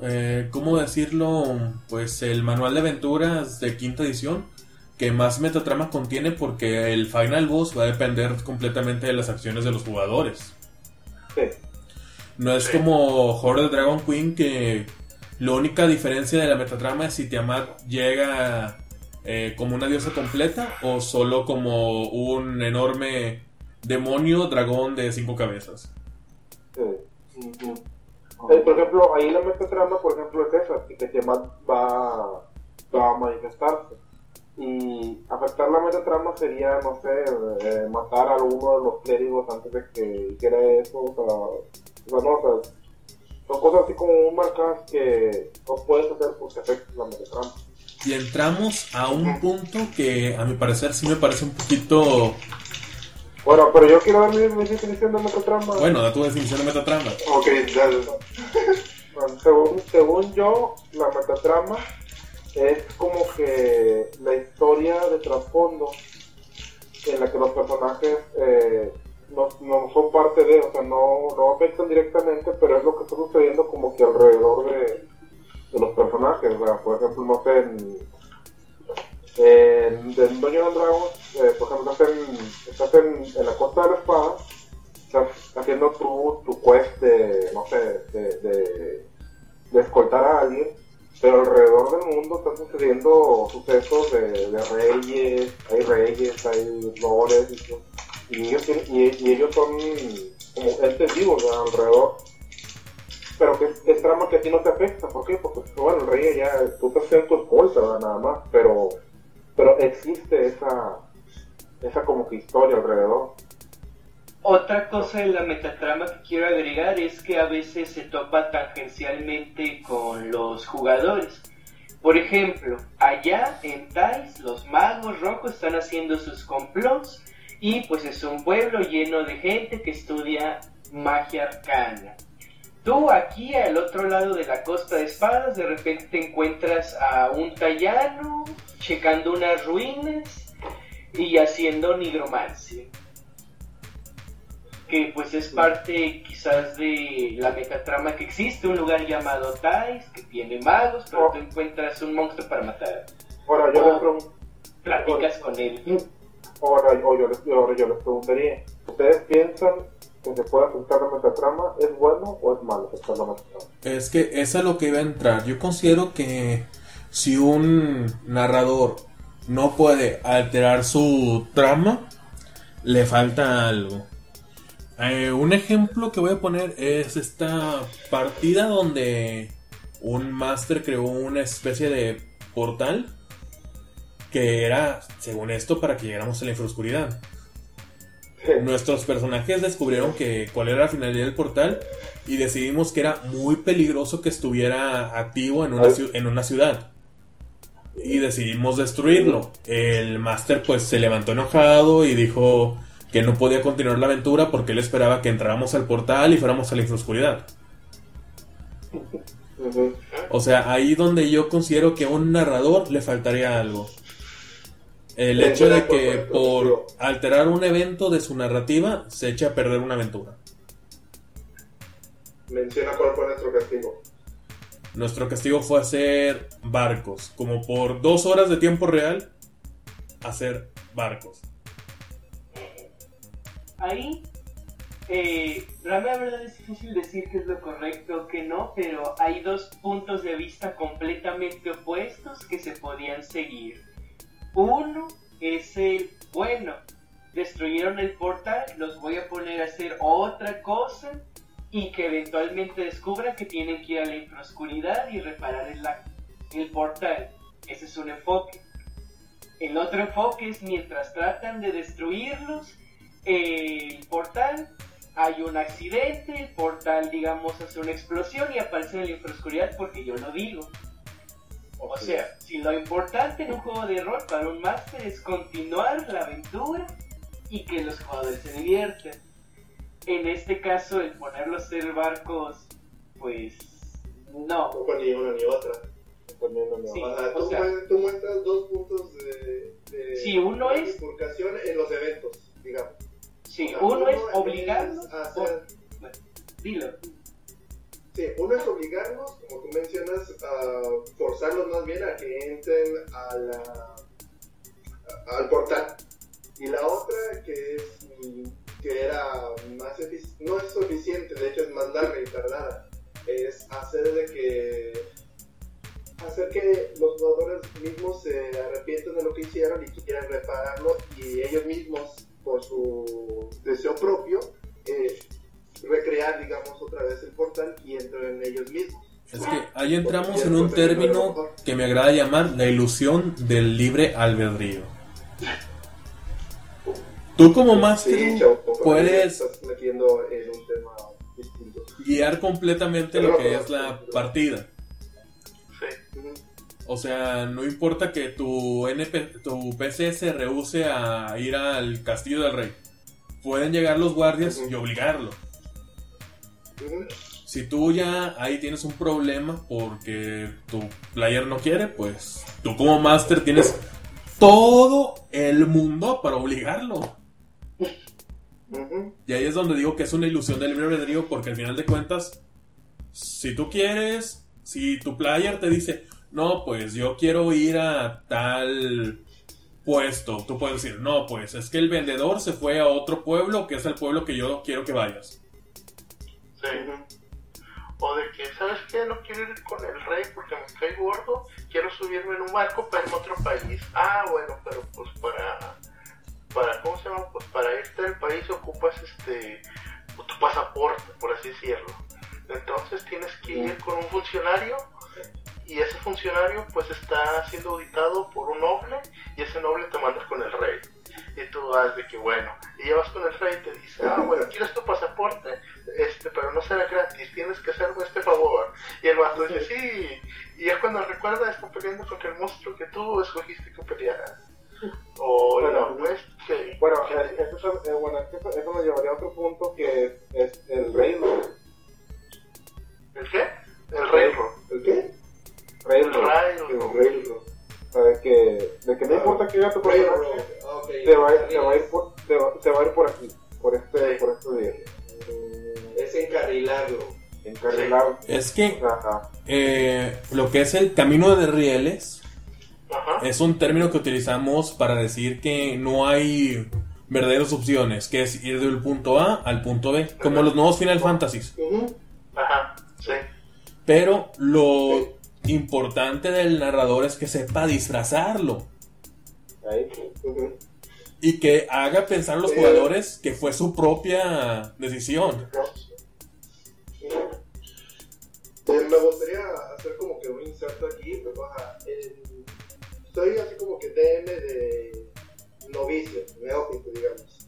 A: Eh, ¿Cómo decirlo? Pues el manual de aventuras de quinta edición que más metatrama contiene porque el final boss va a depender completamente de las acciones de los jugadores.
B: Sí.
A: No es
E: Sí.
A: como Horde de Dragon Queen que la única diferencia de la metatrama es si Tiamat llega eh, como una diosa completa o solo como un enorme demonio dragón de cinco cabezas.
B: Sí. Eh, por ejemplo, ahí la metatrama, por ejemplo, es esa, que Tiamat va, va a manifestarse. Y afectar la metatrama sería, no sé, eh, matar a alguno de los clérigos antes de que hiciera eso, o sea, o sea, no, o sea, son cosas así como muy marcadas que no puedes hacer porque afectan la metatrama.
A: Y entramos a un punto que a mi parecer sí me parece un poquito...
B: Bueno, pero yo quiero dar mi, mi definición de metatrama.
A: Bueno, da tu definición de metatrama.
D: Ok, dale.
B: Bueno, según, según yo, la metatrama es como que la historia de trasfondo en la que los personajes eh, no, no son parte de, o sea, no, no afectan directamente, pero es lo que está sucediendo como que alrededor de, de los personajes. ¿verdad? Por ejemplo, no sé, en, en, en Dungeons and Dragons, eh, por ejemplo, estás, en, estás en, en la costa de la espada, estás haciendo tu, tu quest de, no sé, de, de, de escoltar a alguien, pero alrededor del mundo están sucediendo sucesos de, reyes, hay reyes, hay lores, y, ellos, tienen- y, ellos son como entes vivos alrededor. Pero que es trama que a ti no te afecta, ¿por qué? Porque, bueno, el rey ya, tú estás haciendo tu escolta, nada más, pero, pero existe esa, esa como que historia alrededor.
C: Otra cosa de la metatrama que quiero agregar es que a veces se topa tangencialmente con los jugadores. Por ejemplo, allá en Thais los magos rojos están haciendo sus complots y pues es un pueblo lleno de gente que estudia magia arcana. Tú aquí al otro lado de la costa de espadas, de repente te encuentras a un tallano checando unas ruinas y haciendo nigromancia. Que pues es parte quizás de la metatrama que existe, un lugar llamado Tais, que tiene magos, pero tú encuentras un monstruo para matar.
B: Ahora yo
C: Oh.
B: les pregunto,
C: Platicas con él.
B: ahora, o yo, les, ahora yo les preguntaría, ¿ustedes piensan que se puede aceptar la metatrama? ¿Es bueno o es malo la metatrama?
A: Es que eso es lo que iba a entrar. Yo considero que si un narrador no puede alterar su trama, le falta algo. Eh, un ejemplo que voy a poner es esta partida donde un máster creó una especie de portal que era, según esto, para que llegáramos a la infraoscuridad. Nuestros personajes descubrieron que cuál era la finalidad del portal y decidimos que era muy peligroso que estuviera activo en una, ciu- en una ciudad. Y decidimos destruirlo. El máster pues se levantó enojado y dijo que no podía continuar la aventura porque él esperaba que entráramos al portal y fuéramos a la infraoscuridad. O sea, ahí donde yo considero que a un narrador le faltaría algo. El hecho de que por alterar un evento de su narrativa se eche a perder una aventura.
D: Menciona cuál fue nuestro castigo.
A: Nuestro castigo fue hacer barcos, como por dos horas de tiempo real, hacer barcos.
C: Ahí, eh, la verdad es difícil decir qué es lo correcto qué no, pero hay dos puntos de vista completamente opuestos que se podían seguir. Uno es el, bueno, destruyeron el portal, los voy a poner a hacer otra cosa y que eventualmente descubran que tienen que ir a la infraoscuridad y reparar el, el portal. Ese es un enfoque. El otro enfoque es mientras tratan de destruirlos, el portal, hay un accidente, el portal, digamos, hace una explosión y aparece en la infraoscuridad porque yo lo digo. O sea, si lo importante en un juego de rol para un máster es continuar la aventura y que los jugadores se diviertan. En este caso, el ponerlos a hacer barcos, pues no.
D: No fue ni una ni otra.
B: Me
C: Sí.
B: va.
D: O sea,
C: o
D: tú,
C: sea-
D: tú muestras dos puntos de, de
C: Sí, uno
D: de
C: es-
D: bifurcación en los eventos, digamos.
C: Sí, uno es obligarlos.
D: es hacer-
C: Bueno, dilo.
D: Sí, uno es obligarlos, como tú mencionas, a forzarlos más bien a que entren a la, a- al portal. Y la otra que es que era más no es suficiente, de hecho es más larga y tardada, es hacer de que hacer que los jugadores mismos se arrepientan de lo que hicieron y quieran repararlo y ellos mismos por su deseo propio eh, recrear digamos otra vez el portal y entrar en ellos mismos
A: Es que ahí entramos en un término que me agrada llamar la ilusión del libre albedrío. Tú como máster
D: Sí,
A: puedes
D: metiendo en un tema distinto.
A: guiar completamente lo que es la partida. O sea, no importa que tu NP, tu PC se rehúse a ir al castillo del rey. Pueden llegar los guardias y obligarlo. Si tú ya ahí tienes un problema porque tu player no quiere, pues tú como máster tienes todo el mundo para obligarlo. Y ahí es donde digo que es una ilusión del libre albedrío porque al final de cuentas, si tú quieres, si tu player te dice, no, pues yo quiero ir a tal puesto, tú puedes decir, no, pues es que el vendedor se fue a otro pueblo que es el pueblo que yo quiero que vayas.
E: Sí. O de que, ¿sabes qué? No quiero ir con el rey porque me cae gordo. Quiero subirme en un barco para otro país. Ah, bueno, pero pues para. para ¿Cómo se llama? Pues para irte al país ocupas este. tu pasaporte, por así decirlo. Entonces tienes que ir con un funcionario y ese funcionario pues está siendo auditado por un noble y ese noble te manda con el rey. Y tú vas de que bueno, y llevas con el rey y te dice, ah bueno, ¿quieres tu pasaporte? Este, pero no será gratis, tienes que hacerme este favor. Y el vato dice, sí, y es cuando recuerda está peleando contra el monstruo que tú escogiste que peleara. O
B: Bueno,
E: la que...
B: Bueno,
E: que-
B: eh, eso, eh, bueno, es eso, eso me llevaría a otro punto que es el reino. Railroad. Railroad. Railroad. O sea, de que, de que no ah, importa qué haga tu personaje, se va a va, va a ir por aquí, por este,
D: sí.
B: por este día.
D: Es encarrilarlo.
B: Encarrilarlo. Sí.
A: Es que eh, lo que es el camino de rieles
E: Ajá.
A: es un término que utilizamos para decir que no hay verdaderas opciones, que es ir del punto A al punto B, como los nuevos Final Fantasies.
E: Ajá, sí.
A: Pero lo, sí importante del narrador es que sepa disfrazarlo
B: ahí.
A: Y que haga pensar a los jugadores que fue su propia decisión.
D: Eh, me gustaría hacer como que un inserto aquí, pues, baja, soy así como que DM de novicio, neófito, digamos.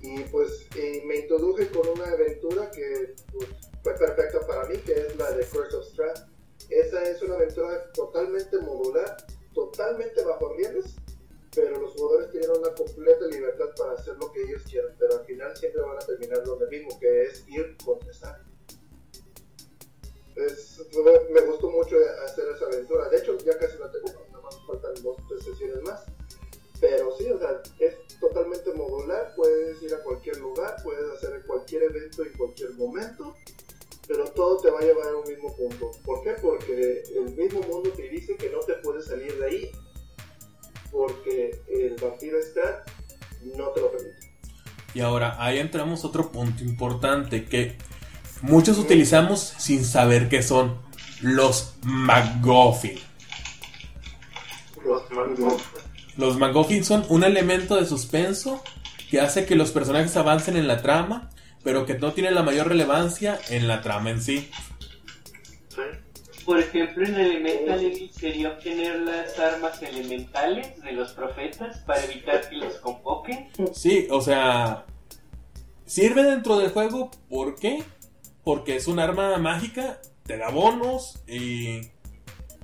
D: Y pues me introduje con una aventura que pues, fue perfecta para mí, que es la de Curse of Strahd. Esa es una aventura totalmente modular, totalmente bajo rieles, pero los jugadores tienen una completa libertad para hacer lo que ellos quieran, pero al final siempre van a terminar donde mismo, que es ir me, me gustó mucho hacer esa aventura. De hecho, ya casi la tengo, nada más faltan dos tres sesiones más. Pero sí, o sea, es totalmente modular. Puedes ir a cualquier lugar, puedes hacer cualquier evento en cualquier momento. Pero todo te va a llevar a un mismo punto. ¿Por qué? Porque el mismo mundo te dice que no te puedes salir de ahí. Porque el vampiro está, no te lo permite.
A: Y ahora, ahí entramos a otro punto importante que muchos utilizamos sin saber qué son los MacGuffin.
E: Los MacGuffin.
A: Los MacGuffin son un elemento de suspenso que hace que los personajes avancen en la trama, pero que no tiene la mayor relevancia en la trama en sí.
C: Por ejemplo, en Elemental Evil sería obtener las armas elementales de los profetas para evitar que los convoquen.
A: Sí, o sea, sirve dentro del juego, ¿por qué? Porque es un arma mágica, te da bonos y...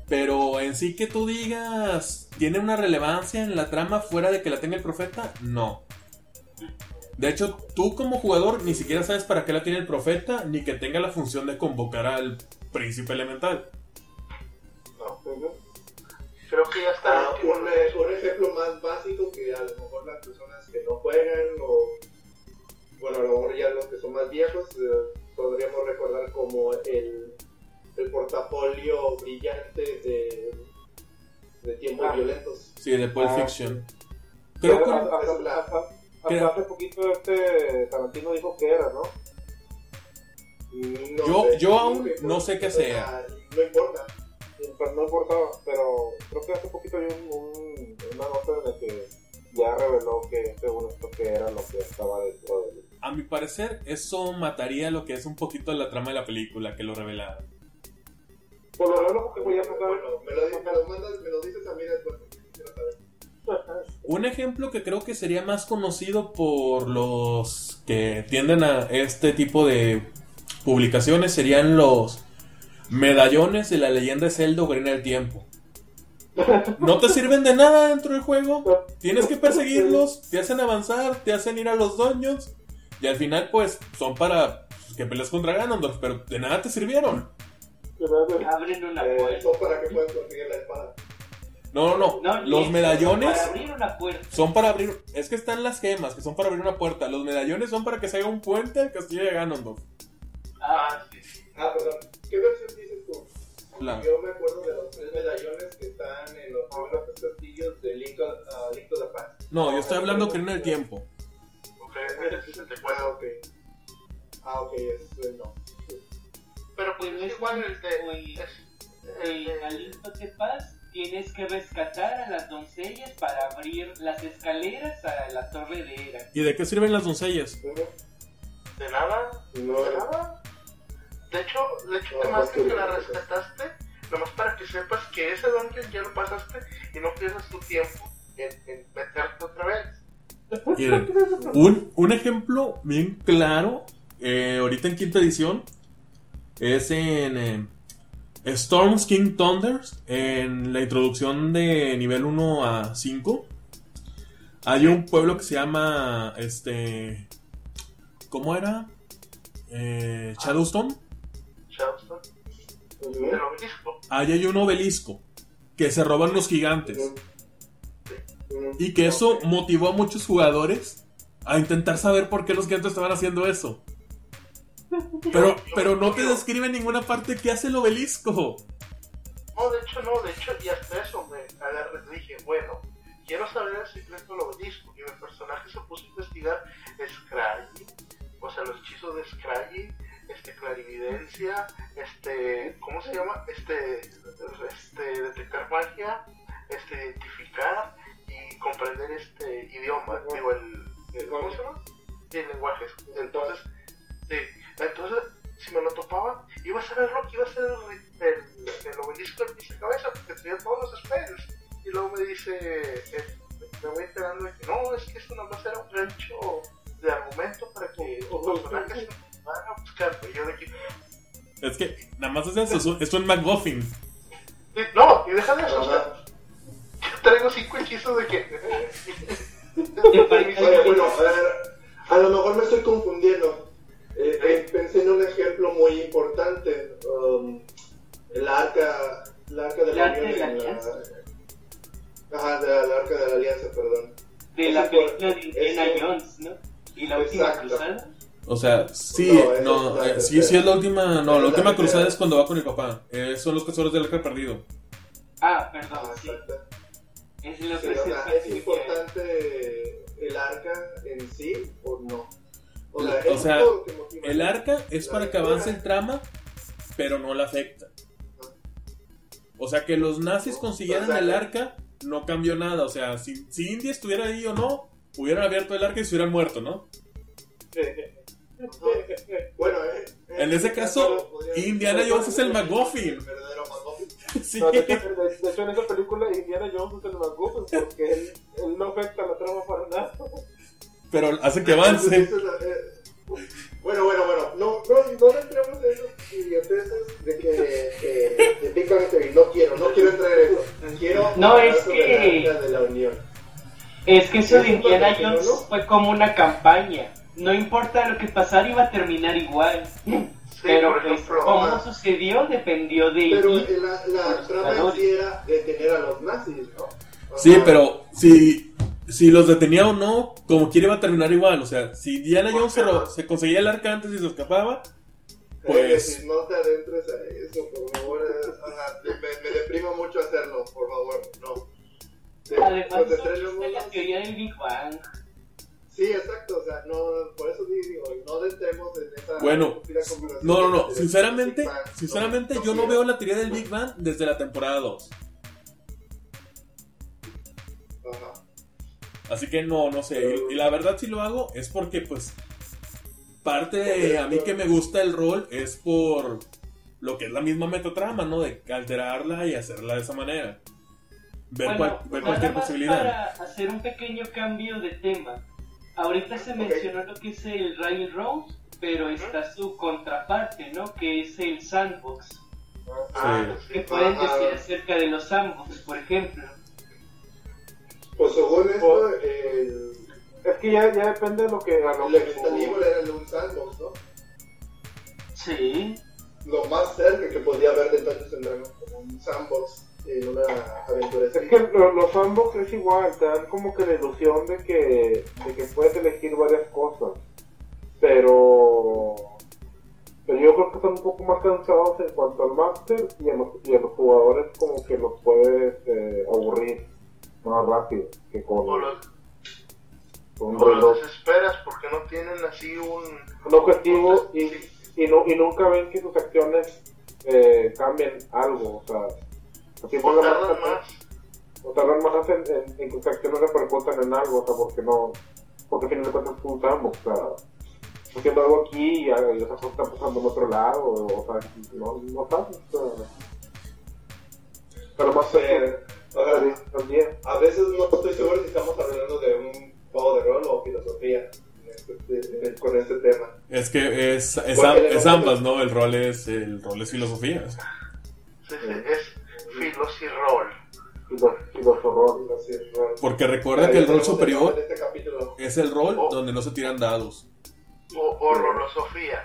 A: Pero en sí que tú digas, ¿tiene una relevancia en la trama fuera de que la tenga el profeta? No. De hecho, tú como jugador ni siquiera sabes para qué la tiene el profeta, ni que tenga la función de convocar al príncipe elemental.
E: No. Creo que ya está.
D: Ah, un, un ejemplo más básico que a lo mejor las personas que no juegan o bueno a lo mejor ya los que son más viejos eh, podríamos recordar como el, el portafolio brillante de, de tiempos
B: Ah.
D: violentos
A: Sí, de Pulp
B: Ah,
A: Fiction. Creo que... Creo-
B: hace poquito este Tarantino dijo que era, ¿no?
D: No
A: Yo-
D: sé,
A: yo aún no sé qué
D: sea,
A: sea.
D: no importa
B: Pero no importaba, pero creo que hace poquito vi un, un- una nota en la que ya reveló que según esto que era lo que estaba dentro del...
A: A mi parecer, eso mataría lo que es un poquito la trama de la película, que lo revelaron.
B: Por lo menos porque voy a
D: bueno me lo, me lo mandas me lo dices a mí después porque quiero saber
A: Un ejemplo que creo que sería más conocido por los que tienden a este tipo de publicaciones serían los medallones de la leyenda de Zelda Ocarina del Tiempo. No te sirven de nada dentro del juego. Tienes que perseguirlos, te hacen avanzar, te hacen ir a los dungeons. Y al final, pues, son para que pelees contra Ganondorf, pero de nada te sirvieron.
C: Abren una
D: Eh,
C: puerta.
D: son para que puedan conseguir la espada
A: No, no, no.
C: No,
A: Los medallones
C: Para abrir una puerta.
A: son para abrir. Es que están las gemas, que son para abrir una puerta. Los medallones son para que se haga un puente al castillo de Ganondorf.
C: Ah,
E: sí.
D: ah perdón ¿qué versión dices tú?
A: La-
D: Yo me acuerdo de los tres medallones que están en los primeros tres castillos de Link, a Link to the Past.
A: No, yo estoy hablando de Ocarina del Tiempo.
E: Ok, es el 64.
D: Ah, ok. Ah, ok, es eh, no.
E: Pero pues es igual
C: que-
E: el de. El
C: Aliento de Paz tienes que rescatar a las doncellas para abrir las escaleras a la torre de Era.
A: ¿Y de qué sirven las doncellas?
E: De nada.
D: No,
E: De nada. De hecho, de hecho
D: No,
E: te más que
D: que
E: te la rescataste, nomás para que sepas que ese dungeon ya lo pasaste y no pierdas tu tiempo en, en meterte otra vez.
A: Miren, un, un ejemplo bien claro, eh, ahorita en quinta edición, es en eh, Storms King Thunders, en la introducción de nivel 1 a 5. Hay un pueblo que se llama, este, ¿cómo era? Eh, Shadowstone.
E: Shadowstone, el obelisco.
A: Ahí hay un obelisco que se roban los gigantes. Y que eso motivó a muchos jugadores a intentar saber por qué los gigantes estaban haciendo eso. Pero, pero no te describe en ninguna parte qué hace el obelisco.
E: No, de hecho no, de hecho, y hasta eso me agarré, dije, bueno, quiero saber el secreto del obelisco. Y mi personaje se puso a investigar Scraggy, o sea, los hechizos de Scraggy, este, clarividencia, este, ¿cómo se llama? Este, este, detectar magia, este, identificar y comprender este idioma, digo, el, el- ¿cómo se llama? Sí, el lenguaje. Entonces, sí, entonces, si me lo topaba, iba a ser el rock, iba a ser el, el, el obelisco del cabeza porque tenía todos los spells. Y luego me dice, eh, me voy enterando de que no, es que esto nada más era un gancho de argumento para que los personajes se van a buscar. Y yo de que,
A: Es que nada más es eso, es un, es un McGuffin.
E: no, y deja de eso, o sea, yo traigo cinco hechizos de que.
D: Oye, bueno, a ver, a lo mejor me estoy confundiendo. Eh, eh, pensé en un ejemplo muy importante. um, el arca, el arca de
C: ¿El
D: la
C: arca
D: Unión
C: de la Alianza?
D: Ajá, de la, el arca de la Alianza, perdón.
C: De la película de Indiana Jones, ¿no? Y la última
D: Exacto.
C: cruzada.
A: O sea, sí,
D: No,
A: no,
D: es la
A: eh, sí, sí es la última, no, la
D: es la
A: última cruzada es cuando va con el papá. Eh, son los tesoros del arca perdido.
C: Ah, perdón,
D: Ah,
C: sí. Es lo
D: Sí,
C: que
D: o
C: se
D: sea, ¿Es importante el arca en sí o no?
A: O
D: es
A: sea,
D: todo lo que.
A: El arca es para que avance el trama, pero no la afecta. O sea, que los nazis consiguieran el arca no cambió nada. O sea, si, si India estuviera ahí o no, hubieran abierto el arca y se hubieran muerto, ¿no?
D: Bueno, eh,
A: En ese caso,
D: podría-
A: Indiana Jones es el McGuffin.
D: El verdadero McGuffin.
A: Sí.
B: No, de, hecho, de- de hecho, en esa película Indiana Jones es el McGuffin porque él, él no afecta la trama para nada.
A: Pero hace que avance.
D: Bueno, bueno, bueno, no, no, no entremos en esas idioteces de que, de Big Bang Theory, no quiero, no quiero entrar en eso. Quiero
C: No, es que-
D: la de la Unión.
C: Es que eso de Indiana Jones
D: ¿no?
C: fue como una campaña. No importa lo que pasara, iba a terminar igual. Pero
E: por
C: pues, cómo
D: ah.
C: sucedió dependió de
D: Pero
C: y-
D: la, la trama sí era detener a los nazis, ¿no? O
A: Sí,
D: sea,
A: pero si, si los detenía o no, como quiera iba a terminar igual. O sea, si Indiana Jones se, ro- se conseguía el arca antes y se escapaba,
D: eh,
A: pues-
D: si no te adentres a eso, por favor. eh, ajá, me, me deprima mucho hacerlo, por favor, no.
C: Además,
D: pues,
C: no
D: entrenemos-
C: existe la teoría del Big Bang.
D: Sí, exacto, o sea, no, por eso digo, no entremos en esa
A: Bueno, no, no, no. Sinceramente,
D: Bang.
A: sinceramente
D: No,
A: yo no veo la teoría del Big Bang desde la temporada 2. Así que no, no sé. Y, y la verdad si lo hago es porque pues parte de a mí que me gusta el rol es por lo que es la misma metatrama, ¿no? De alterarla y hacerla de esa manera. Ver,
C: Bueno,
A: cual- ver
C: nada
A: cualquier
C: más
A: posibilidad.
C: Para hacer un pequeño cambio de tema. Ahorita se mencionó lo que es el Railroad, pero está su contraparte, ¿no? Que es el Sandbox.
E: Ah,
C: ¿Qué
E: sí.
C: pueden
D: Ajá.
C: decir acerca de los Sandbox, por ejemplo?
D: Pues según esto, el,
B: Es que ya, ya depende de lo que a lo
D: el
B: que
D: era el un sandbox, ¿no?
C: Sí.
D: Lo más cerca que podía haber de Dungeons and Dragons como un sandbox en una aventura
B: Es que lo- los sandbox es igual, te dan como que la ilusión de que, de que puedes elegir varias cosas. Pero, pero yo creo que están un poco más cansados en cuanto al máster y a los, y a los jugadores como que los puedes eh, aburrir más rápido que con,
E: los,
B: con un
E: los desesperas porque no tienen así un...
B: Un objetivo y, y, no, y nunca ven que sus acciones eh, cambien algo. O sea,
E: O tardan más.
B: o tardan más en, en, en que sus acciones repercutan en algo, o sea, porque no, porque al final de cuentas sandbox, o sea, haciendo algo aquí y, ah, y esa cosa está pasando en otro lado, o, o sea, no, no sabes, o sea, pero más
D: Eh, o sea,
B: sí, también.
D: a veces no estoy seguro si estamos hablando de un juego de rol o filosofía este- con este tema.
A: Es que es, es, am- ambas, ¿no? El rol es, el rol es filosofía.
E: Sí, sí, es filos y rol.
B: Y los, y los horrores.
D: Así es, rol.
A: Porque recuerda que el rol superior
D: este
A: es el rol
E: Oh.
A: donde no se tiran dados.
E: O, o rolosofía.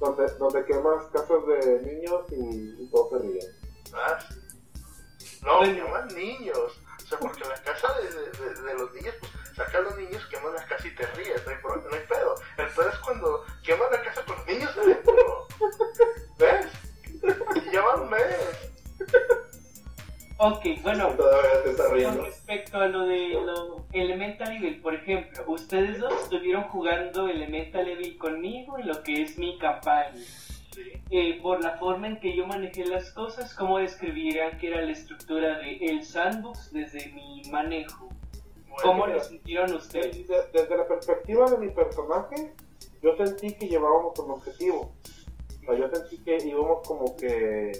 B: Donde, donde quemas casas de niños y, y todos se ríen.
E: ¿Ah? No, se llaman niños. sea, porque la casa de, de, de los niños, pues saca a los niños, queman la casa y te ríes, no hay, pro- no hay pedo. El pedo es cuando queman la casa con los niños adentro. ¿Ves? Y va un mes.
C: Ok, bueno,
D: Todavía te está
C: con respecto a lo de lo Elemental Evil, por ejemplo, ustedes dos estuvieron jugando Elemental Evil conmigo en lo que es mi campaña. Eh, por la forma en que yo manejé las cosas, ¿cómo describirían que era la estructura de el sandbox desde mi manejo? ¿Cómo lo sintieron ustedes?
B: Desde, desde la perspectiva de mi personaje, yo sentí que llevábamos un objetivo. O sea, yo sentí que íbamos como que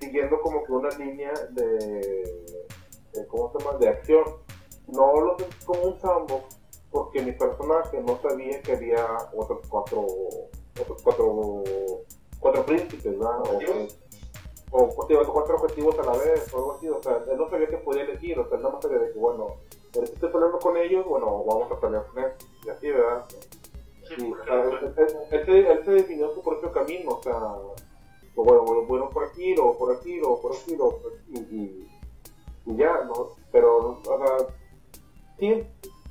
B: siguiendo como que una línea de, de ¿cómo se llama? de acción. No lo sentí como un sandbox porque mi personaje no sabía que había otros cuatro otros cuatro cuatro príncipes, ¿verdad? O, o, o cuatro objetivos a la vez o algo así. O sea, él no sabía que podía elegir, o sea, él nada más sabía de que, bueno, si estoy peleando con ellos, bueno, vamos a pelear con él. Y así, ¿verdad?
E: Sí,
B: Sí, o sea, él, él- él se, él se definió su propio camino, o sea, pues bueno, bueno, bueno por aquí, luego por aquí, luego por aquí, luego por aquí, y, y ya, ¿no? Pero, o sea, sí,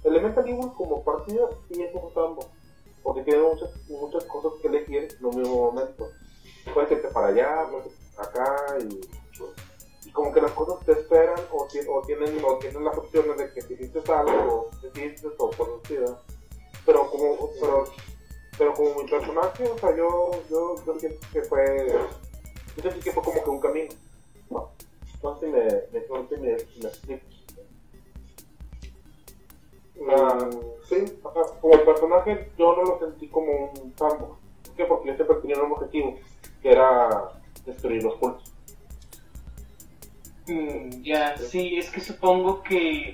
B: Elemental Evil como partida sí es un porque tiene muchas, muchas cosas que elegir en un mismo momento. Puedes irte para allá, puedes irte acá, y, y como que las cosas te esperan, o, o tienen, o tienen las opciones de que si hiciste algo, o si hiciste o por decir, pero como pero, pero como mi personaje o sea yo yo, yo siento que fue yo que fue como que un camino. No me no me, me explico Ah,
D: Sí,
B: o sea, como el personaje yo no lo sentí como un sandbox ¿Por qué? porque yo siempre tenía un objetivo que era destruir los cultos
C: Mm, ya, sí, es que supongo que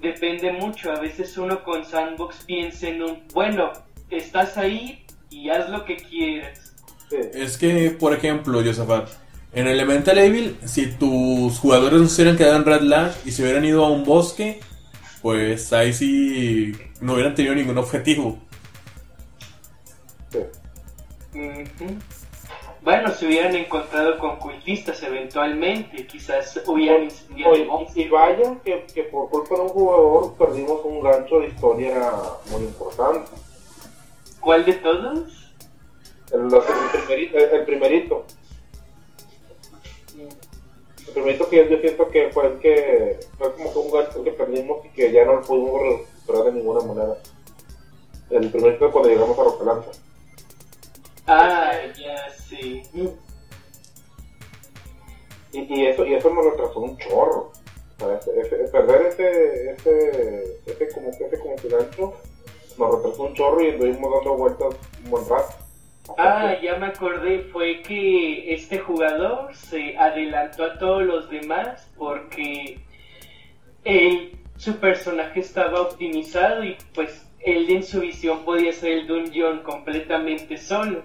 C: depende mucho. A veces uno con sandbox piensa en un, bueno, estás ahí y haz lo que quieras.
B: sí.
A: Es que, por ejemplo, Josafat, en Elemental Evil, si tus jugadores no se hubieran quedado en Red Lash y se hubieran ido a un bosque, pues ahí sí no hubieran tenido ningún objetivo.
B: sí.
C: Bueno, se hubieran encontrado con cultistas eventualmente, quizás hubieran incendiado el
B: y vaya que, que por culpa de un jugador perdimos un gancho de historia muy importante
C: ¿Cuál de todos?
B: El, primerito, el primerito. El primerito que yo siento que fue el que fue como que un gasto que perdimos y que ya no lo pudimos recuperar de ninguna manera. El primerito cuando llegamos a Rocalanza.
C: Ah, ya, sí.
B: Y, y eso y eso nos retrasó un chorro. O sea, ese- ese- perder ese, ese, ese como que ese como que gancho nos retrasó un chorro y estuvimos dando vueltas un buen rato.
C: Ah, ya me acordé, fue que este jugador se adelantó a todos los demás porque él, su personaje estaba optimizado y pues él en su visión podía hacer el dungeon completamente solo.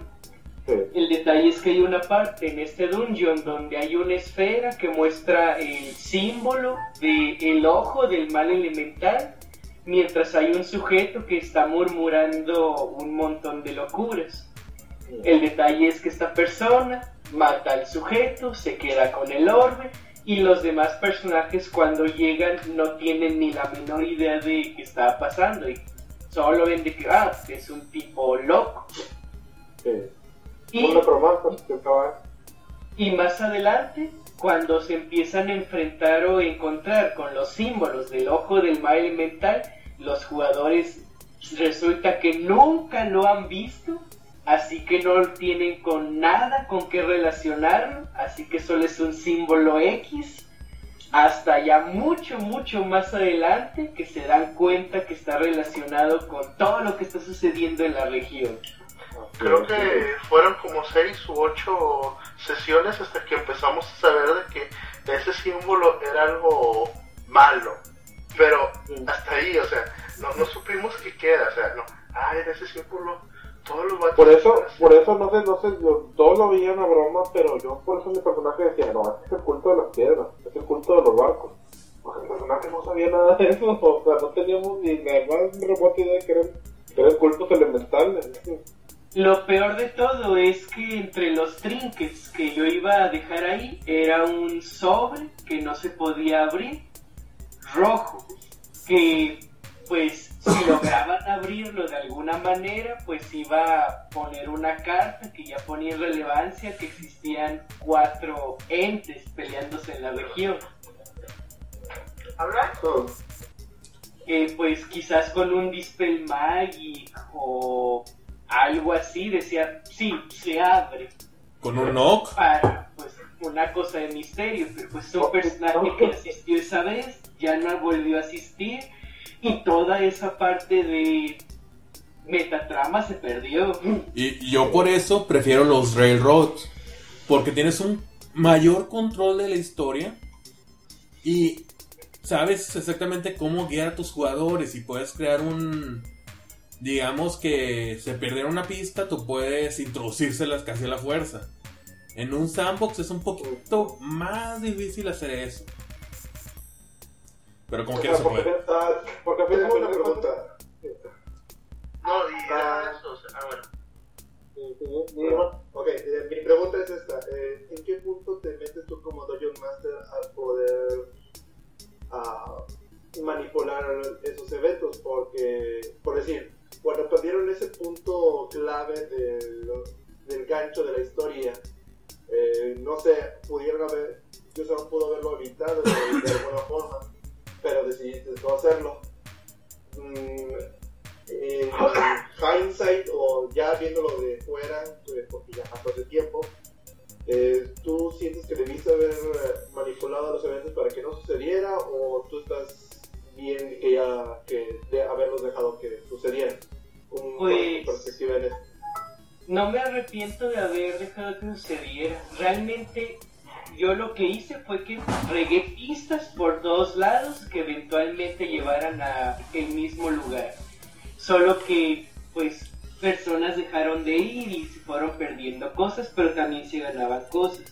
B: Sí.
C: El detalle es que hay una parte en este dungeon donde hay una esfera que muestra el símbolo del ojo del mal elemental, mientras hay un sujeto que está murmurando un montón de locuras. El detalle es que esta persona mata al sujeto, se queda con el orbe y los demás personajes cuando llegan no tienen ni la menor idea de qué está pasando y solo ven de que ah, es un tipo loco.
B: Sí.
C: Y,
B: estaba
C: y más adelante, cuando se empiezan a enfrentar o encontrar con los símbolos del ojo del mal elemental, los jugadores resulta que nunca lo han visto, así que no tienen con nada con qué relacionarlo, así que solo es un símbolo X, hasta ya mucho, mucho más adelante que se dan cuenta que está relacionado con todo lo que está sucediendo en la región.
E: Creo que fueron como seis u ocho sesiones hasta que empezamos a saber de que ese símbolo era algo malo. Pero hasta ahí, o sea, no, no supimos qué queda, o sea, no, ay, de ese símbolo, todos los vatos
B: Por eso, por eso no sé, no sé, yo, todos lo veían a broma, pero yo por eso mi personaje decía, no, este es el culto de las piedras, este es el culto de los barcos. Porque el personaje no sabía nada de eso, o sea, no teníamos ni la más remota idea de que eran, que eran cultos elementales.
C: Lo peor de todo es que entre los trinkets que yo iba a dejar ahí era un sobre que no se podía abrir rojo, que pues si lograban abrirlo de alguna manera, pues iba a poner una carta que ya ponía en relevancia que existían cuatro entes peleándose en la región.
E: ¿Habla?
D: No,
C: que pues quizás con un Dispel Magic o algo así decía, sí, se abre
A: Con un knock.
C: para pues una cosa de misterio, pero pues es un personaje que asistió esa vez, ya no volvió a asistir y toda esa parte de metatrama se perdió.
A: Y yo por eso prefiero los Railroads. Porque tienes un mayor control de la historia. Y sabes exactamente cómo guiar a tus jugadores. Y puedes crear un. Digamos que se perdiera una pista, tú puedes introducírselas casi a la fuerza. En un sandbox es un poquito más difícil hacer eso. Pero como
B: sea,
A: se
B: porque,
A: puede.
B: ah, porque final
D: tengo una pregunta.
E: No, y
D: Ah.
E: eso. ah, bueno.
D: Ok, eh, mi pregunta es esta. eh, ¿En qué punto te metes tú como Dungeon Master al poder ah, manipular esos eventos? Porque, por decir, cuando perdieron ese punto clave del, del gancho de la historia, eh, no sé, pudieron haber, yo solo pudo haberlo evitado de, de alguna forma, pero decidiste no hacerlo. Mm, en hindsight o ya viéndolo de fuera, eh, porque ya pasó ese tiempo, eh, ¿tú sientes que debiste haber eh, manipulado los eventos para que no sucediera o tú estás bien que ya que de haberlos dejado que sucedieran? ¿Cómo
C: Pues-
D: perspectiva en eso?
C: No me arrepiento de haber dejado que sucediera. Realmente yo lo que hice fue que regué pistas por todos lados que eventualmente llevaran a el mismo lugar. Solo que pues personas dejaron de ir y se fueron perdiendo cosas, pero también se ganaban cosas.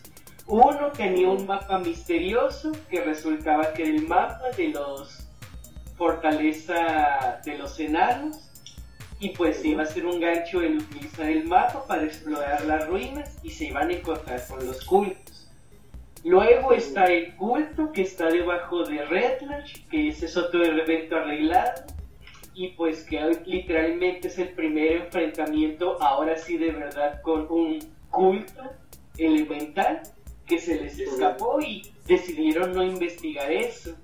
C: Uno tenía un mapa misterioso que resultaba que era el mapa de los fortaleza de los enanos y pues iba a ser un gancho el utilizar el mapa para explorar las ruinas y se iban a encontrar con los cultos. Luego está el culto que está debajo de Redlash, que ese es otro evento arreglado y pues que literalmente es el primer enfrentamiento ahora sí de verdad con un culto elemental que se les escapó y decidieron no investigar eso.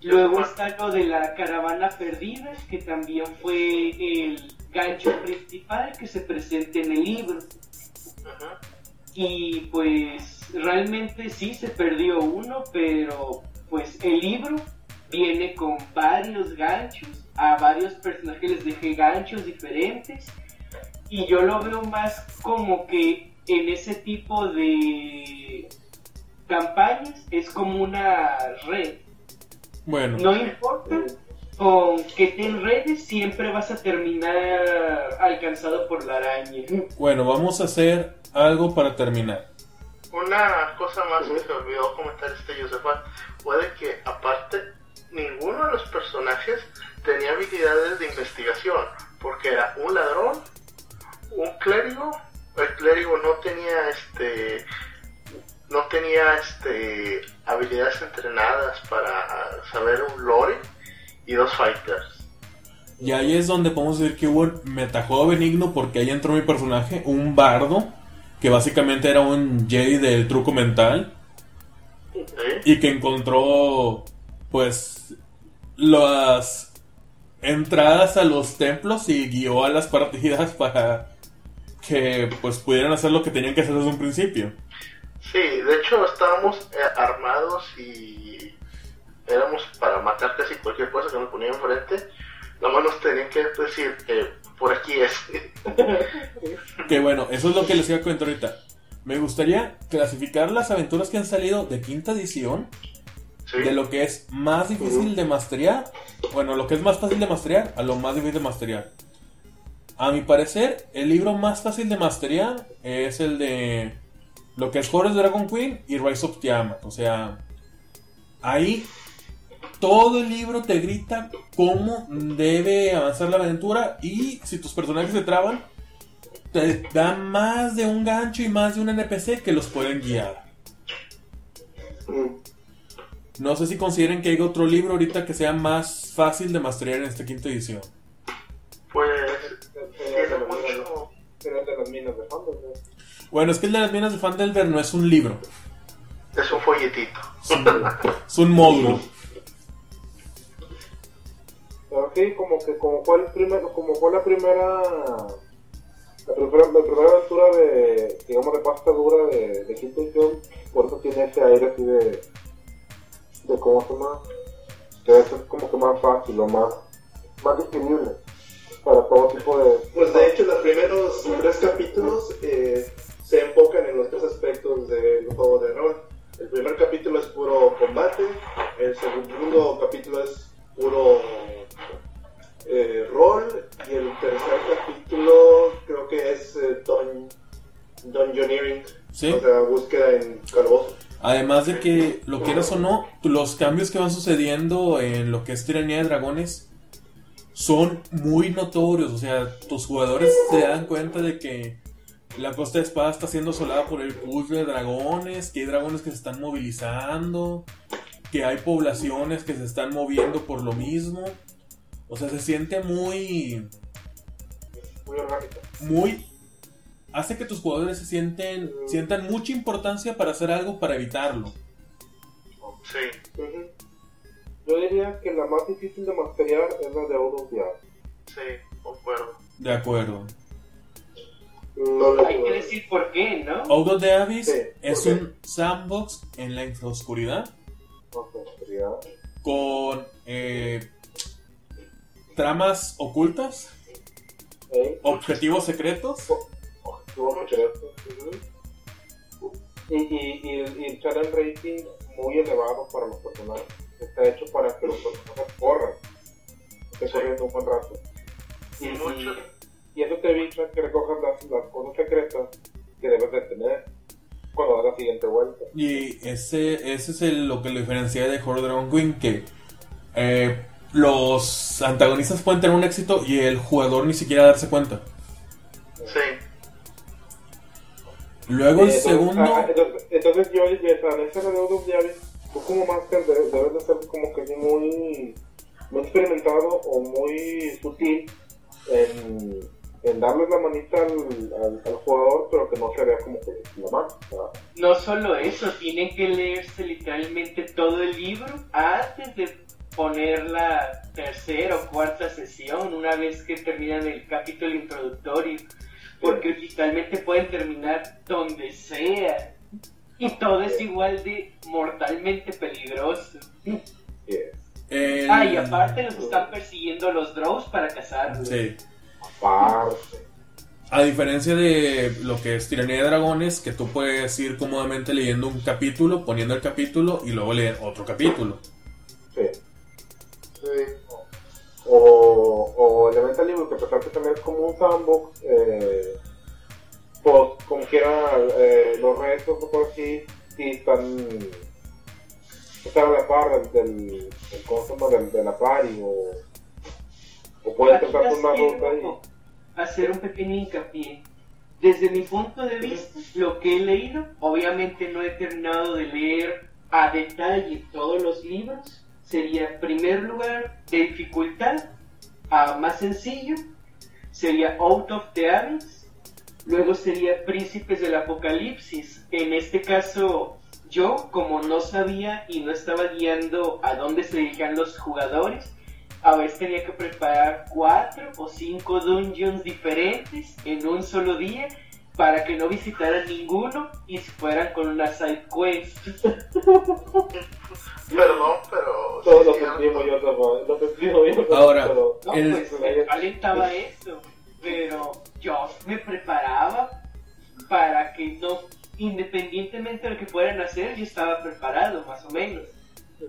C: Luego está lo de la caravana perdida, que también fue el gancho principal que se presenta en el libro.
E: Ajá.
C: Y pues realmente sí se perdió uno, pero pues el libro viene con varios ganchos, a varios personajes les dejé ganchos diferentes y yo lo veo más como que en ese tipo de campañas es como una red.
A: Bueno,
C: No importa con que te enredes, siempre vas a terminar alcanzado por la araña.
A: bueno, vamos a hacer algo para terminar.
E: Una cosa más que se me olvidó comentar este Josefat puede que aparte ninguno de los personajes tenía habilidades de investigación porque era un ladrón, un clérigo, el clérigo no tenía este no tenía este habilidades entrenadas para saber un lore y dos fighters.
A: Y ahí es donde podemos decir que hubo un metajuego benigno porque ahí entró mi personaje, un bardo, que básicamente era un Jedi del truco mental
E: ¿sí?
A: y que encontró pues las entradas a los templos y guió a las partidas para que pues pudieran hacer lo que tenían que hacer desde un principio.
E: Sí, de hecho estábamos eh, armados y éramos para matar casi cualquier cosa que nos ponía enfrente. Nomás nos tenían que decir, eh, por aquí es.
A: Que bueno, eso es lo que les iba a comentar ahorita. Me gustaría clasificar las aventuras que han salido de quinta edición
E: Sí.
A: de lo que es más difícil de masterear, bueno, lo que es más fácil de masterear a lo más difícil de masterear. A mi parecer, el libro más fácil de masterear es el de lo que es Horus Dragon Queen y Rise of Tiamat. O sea, ahí todo el libro te grita cómo debe avanzar la aventura y si tus personajes se traban, te da más de un gancho y más de un NPC que los pueden guiar. No sé si consideren que hay otro libro ahorita que sea más fácil de masterear en esta quinta edición.
E: Pues
B: Sería de las minas, de las minas de Fandelver.
A: Bueno, es que el de las minas de Fandelver no es un libro,
E: Es un folletito.
A: es un, es un módulo.
B: Pero sí, como que como fue el como fue la primera la primera, aventura de, digamos, de pasta dura de, de quinta edición, por eso tiene ese aire así de, de cómo se llama, que eso es como que más fácil o más, más disponible para todo tipo de...
D: Pues de hecho, los primeros tres capítulos eh, se enfocan en los tres aspectos del juego de rol. El primer capítulo es puro combate, el segundo capítulo es puro eh, rol y el tercer capítulo creo que es eh, dungeoneering,
A: Sí.
D: o sea, búsqueda en calabozos.
A: Además de que, lo quieras o no, los cambios que van sucediendo en lo que es Tiranía de Dragones son muy notorios. O sea, tus jugadores se dan cuenta de que la costa de espada está siendo asolada por el push de dragones, que hay dragones que se están movilizando, que hay poblaciones que se están moviendo por lo mismo. O sea, se siente muy
B: muy orgánica.
A: muy hace que tus jugadores se sienten sientan mucha importancia para hacer algo para evitarlo.
E: Sí.
B: Yo diría que la más difícil de masterear es la de Out of the Ark.
E: sí, concuerdo.
A: De acuerdo.
D: No lo
C: Hay que decir por qué, ¿no?
A: Out of the Abyss
B: Sí,
A: es un sandbox en la
B: sé, sería...
A: con eh, tramas ocultas,
B: ¿eh?
A: objetivos secretos.
B: Y, y, y, el- y el rating muy elevado para los personajes. Está hecho para que los personajes corran. Esté corriendo un buen rato. Y,
E: Y mucho.
B: y, y eso te evita que recojas las, las cosas secretas que debes de tener cuando das la siguiente vuelta.
A: Y ese, ese es el- lo que lo diferencia de Horror Dragon Queen, que eh, los antagonistas pueden tener un éxito y el jugador ni siquiera darse cuenta.
E: Sí,
A: Luego el
B: Eh, entonces,
A: segundo...
B: ah, entonces, entonces yo, en esa de the Abyss, tú como máster de- debes de ser como que muy, muy experimentado o muy sutil en, en darles la manita al, al, al jugador, pero que no se vea como que la mano. ¿verdad?
C: No solo eso, tienen que leerse literalmente todo el libro antes de poner la tercera o cuarta sesión, una vez que terminan el capítulo introductorio, porque literalmente pueden terminar donde sea. Y todo es igual de mortalmente peligroso.
B: Yes.
A: el-
C: Ah, y aparte los están persiguiendo los drows para cazarlos.
A: Sí.
B: Aparte.
A: A diferencia de lo que es Tiranía de Dragones, que tú puedes ir cómodamente leyendo un capítulo, poniendo el capítulo y luego leer otro capítulo.
B: Sí. O, o Elemental Libro, que a pesar que también es como un sandbox, eh, pues como quiera, eh, los retos o por aquí, sí están, están a la par del, del, del consumo del, de la party, o, o pueden
C: Aquí
B: empezar con una ruta y...
C: hacer un pequeño hincapié. Desde mi punto de vista, lo que he leído, obviamente no he terminado de leer a detalle todos los libros, sería primer lugar de dificultad a más sencillo, sería Out of the Abyss, luego sería Príncipes del Apocalipsis. En este caso, yo como no sabía y no estaba guiando a dónde se dirigían los jugadores, a veces tenía que preparar cuatro o cinco dungeons diferentes en un solo día para que no visitaran ninguno y se fueran con una side quest.
E: perdón, pero.
B: Todos lo sentimos yo, lo sentimos yo.
A: Ahora,
B: pero-
C: No,
A: El-
C: pues me alentaba eso, pero yo me preparaba para que no, independientemente de lo que fueran a hacer, yo estaba preparado más o menos.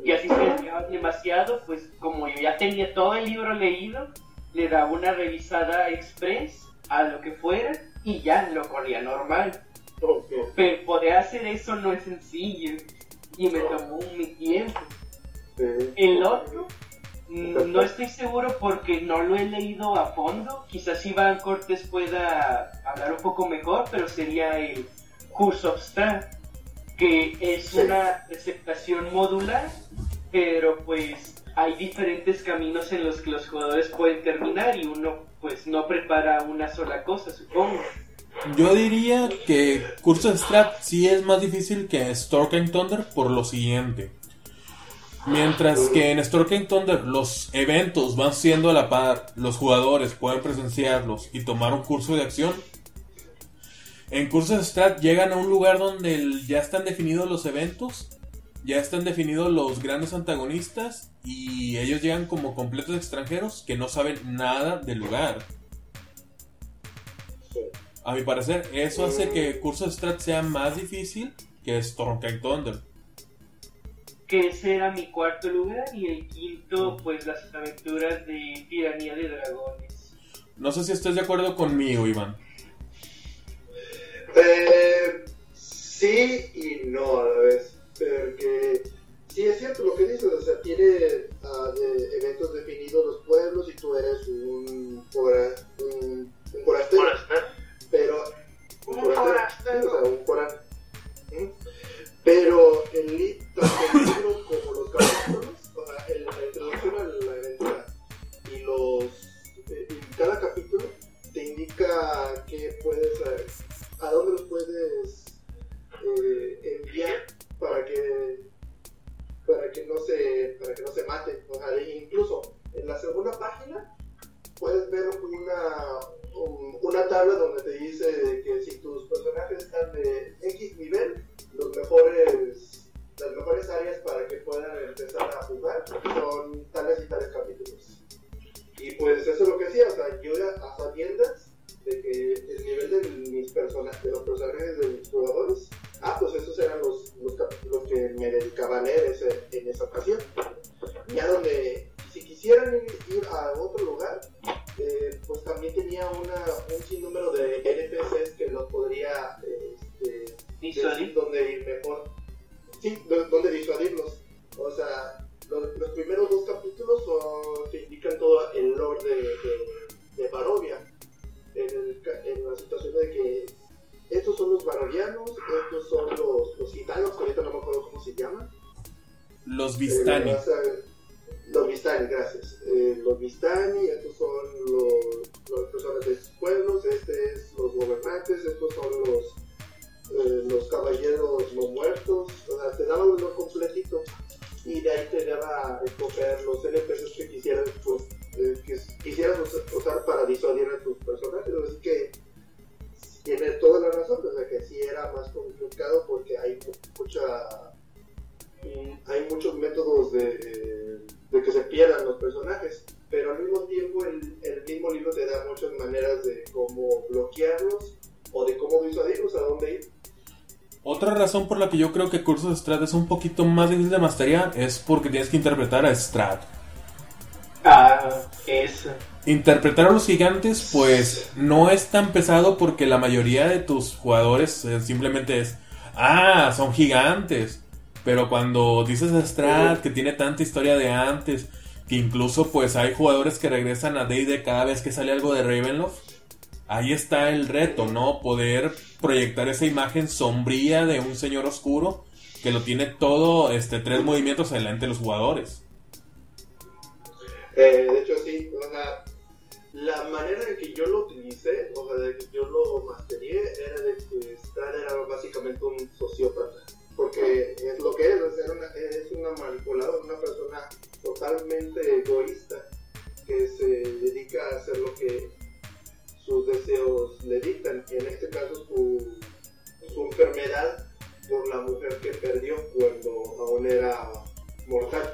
C: Y así se demasiado, pues como yo ya tenía todo el libro leído, le daba una revisada express a lo que fuera y ya lo corría normal. Pero poder hacer eso no es sencillo y me tomó mi tiempo.
B: Sí.
C: El otro, mm, no estoy seguro porque no lo he leído a fondo. Quizás Iván Cortés pueda hablar un poco mejor, pero sería el Curse of Star. que es
D: Sí.
C: una aceptación modular, pero pues hay diferentes caminos en los que los jugadores pueden terminar y uno pues no prepara una sola cosa, supongo.
A: Yo diría que Curse of Strat sí es más difícil que Stork and Thunder por lo siguiente. Mientras que en Stork and Thunder los eventos van siendo a la par, los jugadores pueden presenciarlos y tomar un curso de acción. En Curse of Strat llegan a un lugar donde ya están definidos los eventos, ya están definidos los grandes antagonistas y ellos llegan como completos extranjeros que no saben nada del lugar. A mi parecer, eso hace que Curso Strat sea más difícil que Storm and Thunder.
C: Que ese era mi cuarto lugar y el quinto pues las aventuras de Tiranía de Dragones.
A: No sé si estés de acuerdo conmigo, Iván.
D: Eh, sí y no a la vez. Porque sí es cierto lo que dices, o sea, tiene de eventos definidos los pueblos y tú eres un, un, un forastero. Pero
E: Un
D: sí, forán. ¿Mm? Pero el tanto el libro como los capítulos, o sea, el- la introducción a la aventura y los eh, y cada capítulo te indica que puedes eh, a dónde los puedes eh, enviar para que para que no se para que no se maten o sea, incluso en la segunda página puedes ver una un- una tabla donde te dice que si tus personajes están de X nivel los mejores las mejores áreas para que puedan empezar a jugar son tales y tales capítulos. Y pues eso es lo que hacía o sea yo a sabiendas de que el nivel de mis personajes de los personajes de mis jugadores ah pues esos eran los, los capítulos que me dedicaba a leer ese- en esa ocasión. Ya donde si quisieran ir, ir a otro lugar eh, pues también tenía una, un sinnúmero de NPCs que los podría este,
C: Disuadir.
D: decir dónde ir mejor. Sí, dónde disuadirlos. O sea, los, los primeros dos capítulos son- te indican todo el lore de, de, de Barovia. En, el ca- en la situación de que estos son los barovianos, estos son los, los gitanos, que ahorita no me acuerdo cómo se llaman.
A: Los
D: Eh,
A: Vistani.
D: Los Vistani, gracias. Eh, los Vistani, estos son los, las personas de estos pueblos, este es los gobernantes, estos son los, eh, los caballeros no muertos. O sea, te daban uno completito y de ahí te daba a escoger los NPCs que quisieras, pues, eh, usar para disuadir a tus personajes. Así que tiene toda la razón, o sea que sí era más complicado porque hay mu- mucha hay muchos métodos de, de que se pierdan los personajes, pero al mismo tiempo el, el mismo libro te da muchas maneras de cómo bloquearlos o de cómo disuadirlos, a dónde ir.
A: Otra razón por la que yo creo que Curso de Strat es un poquito más difícil de masterear es porque tienes que interpretar a Strat.
C: Ah, eso.
A: Interpretar a los gigantes, pues no es tan pesado porque la mayoría de tus jugadores eh, simplemente es, ah, son gigantes. Pero cuando dices a Strat que tiene tanta historia de antes, que incluso pues hay jugadores que regresan a D&D cada vez que sale algo de Ravenloft, ahí está el reto, ¿no? Poder proyectar esa imagen sombría de un señor oscuro que lo tiene todo, este, tres movimientos adelante de los jugadores.
D: Eh, de hecho, sí, o sea, la manera en que yo lo utilicé, o sea, de que yo lo masteré, era de que Stan era básicamente un sociópata. Porque es lo que es, era una- es una manipuladora, una persona totalmente egoísta que se dedica a hacer lo que sus deseos le dictan. Y en este caso, su, su enfermedad por la mujer que perdió cuando aún era mortal.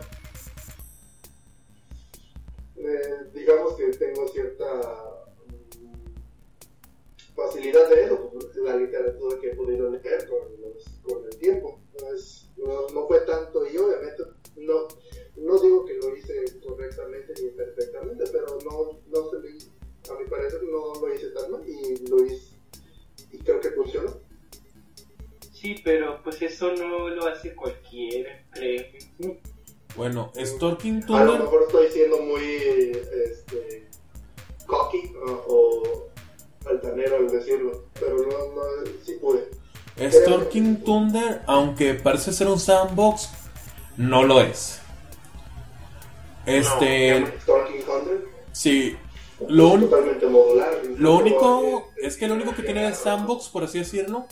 D: Eh, digamos que tengo cierta facilidad de eso, la literatura que he podido leer con, los- con el tiempo. No, es- no- no fue tanto y obviamente no, no digo que lo hice correctamente ni perfectamente, pero no, no se me- a mi parecer no lo hice tan mal y lo hice y creo que funcionó.
C: Sí, pero pues eso no lo hace cualquiera, créeme.
A: Bueno, Storking
D: A lo mejor estoy siendo muy este, cocky o, o altanero al decirlo, pero no, no, sí pude.
A: Stalking Thunder, aunque parece ser un sandbox, no lo es. Este,
D: Stalking Thunder.
A: sí, lo,
D: es
A: un-
D: totalmente modular.
A: lo único
D: eh,
A: es que lo único que tiene el sandbox, por así decirlo,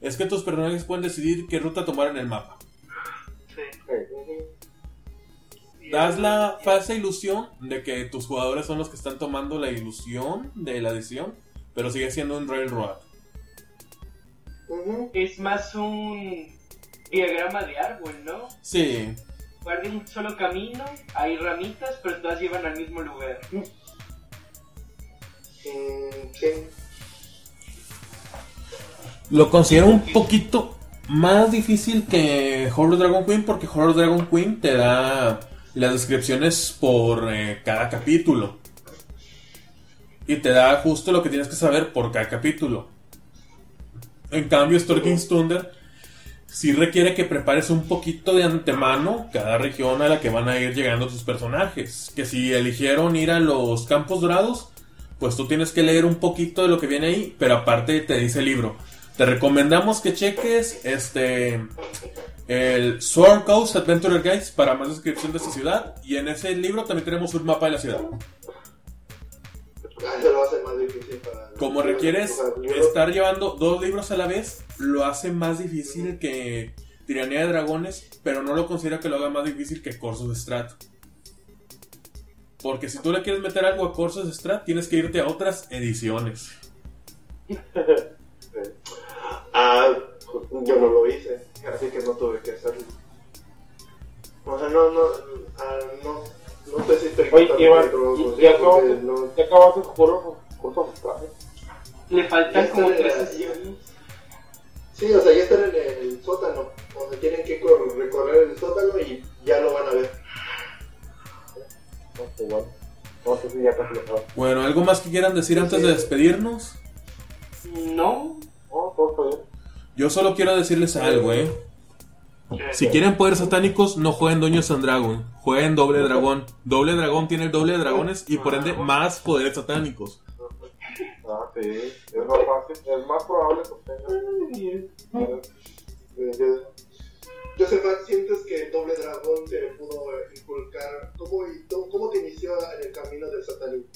A: es que tus personajes pueden decidir qué ruta tomar en el mapa.
E: Sí.
A: Das la falsa ilusión de que tus jugadores son los que están tomando la ilusión de la decisión, pero sigue siendo un railroad.
C: Es más un diagrama de árbol, ¿no?
A: Sí,
C: Guarda un solo camino, hay ramitas, pero todas llevan al mismo lugar.
D: Mm, sí.
A: lo considero un poquito más difícil que Horror Dragon Queen porque Horror Dragon Queen te da las descripciones por eh, cada capítulo. Y te da justo lo que tienes que saber por cada capítulo. En cambio, Stalking Thunder sí requiere que prepares un poquito de antemano cada región a la que van a ir llegando tus personajes. Que si eligieron ir a los Campos Dorados, pues tú tienes que leer un poquito de lo que viene ahí, pero aparte te dice el libro. Te recomendamos que cheques este el Sword Coast Adventurer Guides para más descripción de esta ciudad y en ese libro también tenemos un mapa de la ciudad.
D: Ah, Eso lo hace más difícil para.
A: Como requieres estar llevando dos libros a la vez, lo hace más difícil que Tiranía de Dragones, pero no lo considero que lo haga más difícil que Corsos de Strat. Porque si tú le quieres meter algo a Corsos de Strat, tienes que irte a otras ediciones.
D: Ah, yo no lo hice, así que no tuve que hacerlo. O sea, no, no, ah, no, no sé si estoy
B: Oye, Iván,
D: con los
B: ¿y-
D: consejos,
B: ya acabaste tu curso curso traje?
C: Le faltan
D: Ya
C: como tres sesiones.
D: Sí, o sea, ya están en el sótano. O sea, tienen que cor- recorrer el sótano y ya lo van a ver.
B: No, pues bueno.
A: ¿algo más que quieran decir antes de despedirnos?
C: No,
B: No, todo está bien.
A: Yo solo quiero decirles algo, ¿eh? Si quieren poderes satánicos, no jueguen Dungeons and Dragon, jueguen Doble Dragón. Doble Dragón tiene el doble de dragones y por ende más poderes satánicos.
B: Ah, sí. Es más fácil. Es más probable que obtengas.
D: Eh, yo- Josephat, ¿sientes que Doble Dragón te pudo inculcar? ¿Cómo, cómo te inició en el camino del satanismo?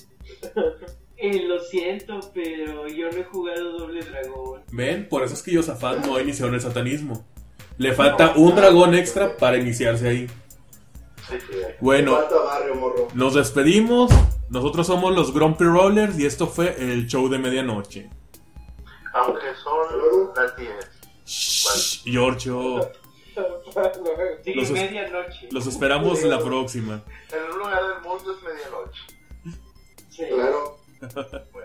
C: eh, lo siento, pero yo no he jugado doble dragón.
A: ¿Ven? Por eso es que Yosafat no inició en el satanismo. Le falta un dragón extra para iniciarse ahí.
E: sí, sí.
A: Bueno, nos despedimos. Nosotros somos los Grumpy Rollers y esto fue el show de medianoche.
E: Aunque son las 10.
A: Shh, Giorgio.
C: Sí,
A: Los es-
C: medianoche.
A: Los esperamos la próxima.
E: En un lugar del mundo es medianoche.
C: Sí.
D: Claro.